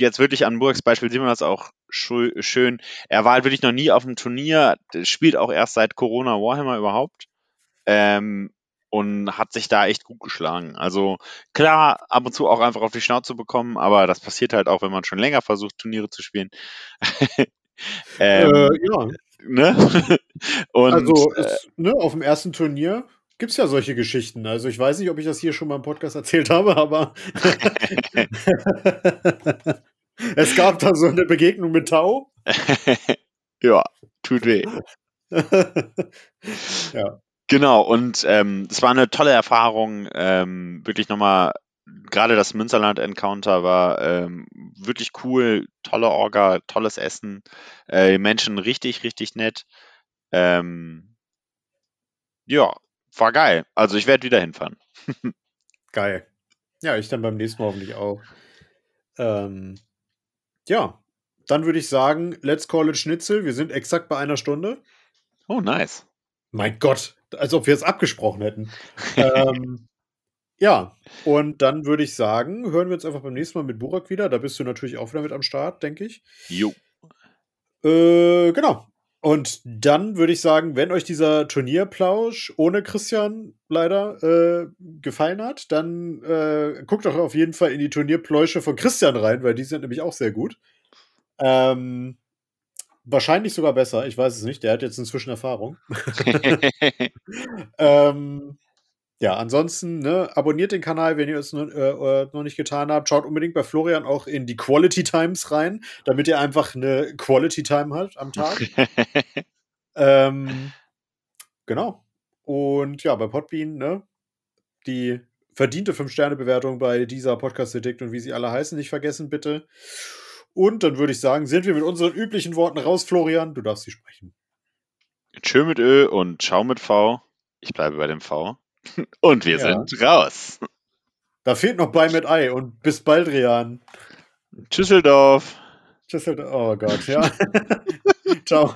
Speaker 2: jetzt wirklich an Burgs Beispiel sieht man das auch schön. Er war halt wirklich noch nie auf dem Turnier, spielt auch erst seit Corona Warhammer überhaupt. Ähm, und hat sich da echt gut geschlagen. Also klar, ab und zu auch einfach auf die Schnauze bekommen, aber das passiert halt auch, wenn man schon länger versucht, Turniere zu spielen.
Speaker 1: ähm, äh, ja.
Speaker 2: Ne?
Speaker 1: und, also äh, es, ne, auf dem ersten Turnier gibt es ja solche Geschichten. Also ich weiß nicht, ob ich das hier schon mal im Podcast erzählt habe, aber es gab da so eine Begegnung mit Tau.
Speaker 2: ja, tut weh.
Speaker 1: ja.
Speaker 2: Genau, und ähm, es war eine tolle Erfahrung, ähm, wirklich nochmal, gerade das Münsterland-Encounter war ähm, wirklich cool, tolle Orga, tolles Essen, äh, Menschen richtig, richtig nett. Ähm, ja, war geil. Also ich werde wieder hinfahren.
Speaker 1: geil. Ja, ich dann beim nächsten Mal hoffentlich auch. Ähm, ja, dann würde ich sagen, let's call it Schnitzel. Wir sind exakt bei einer Stunde.
Speaker 2: Oh, nice.
Speaker 1: Mein Gott, als ob wir es abgesprochen hätten. ähm, ja, und dann würde ich sagen, hören wir uns einfach beim nächsten Mal mit Burak wieder. Da bist du natürlich auch wieder mit am Start, denke ich.
Speaker 2: Jo.
Speaker 1: Äh, genau. Und dann würde ich sagen, wenn euch dieser Turnierplausch ohne Christian leider äh, gefallen hat, dann äh, guckt doch auf jeden Fall in die Turnierpläusche von Christian rein, weil die sind nämlich auch sehr gut. Ähm, Wahrscheinlich sogar besser, ich weiß es nicht. Der hat jetzt inzwischen Erfahrung. ähm, ja, ansonsten, ne, abonniert den Kanal, wenn ihr es noch, äh, äh, noch nicht getan habt. Schaut unbedingt bei Florian auch in die Quality Times rein, damit ihr einfach eine Quality Time habt am Tag. ähm, genau. Und ja, bei Podbean, ne, die verdiente 5-Sterne-Bewertung bei dieser Podcast-Edikt und wie sie alle heißen, nicht vergessen, bitte. Und dann würde ich sagen, sind wir mit unseren üblichen Worten raus, Florian. Du darfst sie sprechen.
Speaker 2: Tschö mit Ö und Ciao mit V. Ich bleibe bei dem V. Und wir ja. sind raus.
Speaker 1: Da fehlt noch bei mit Ei und bis bald, Rian.
Speaker 2: Tschüsseldorf.
Speaker 1: Tschüsseldorf. Oh Gott, ja. Ciao.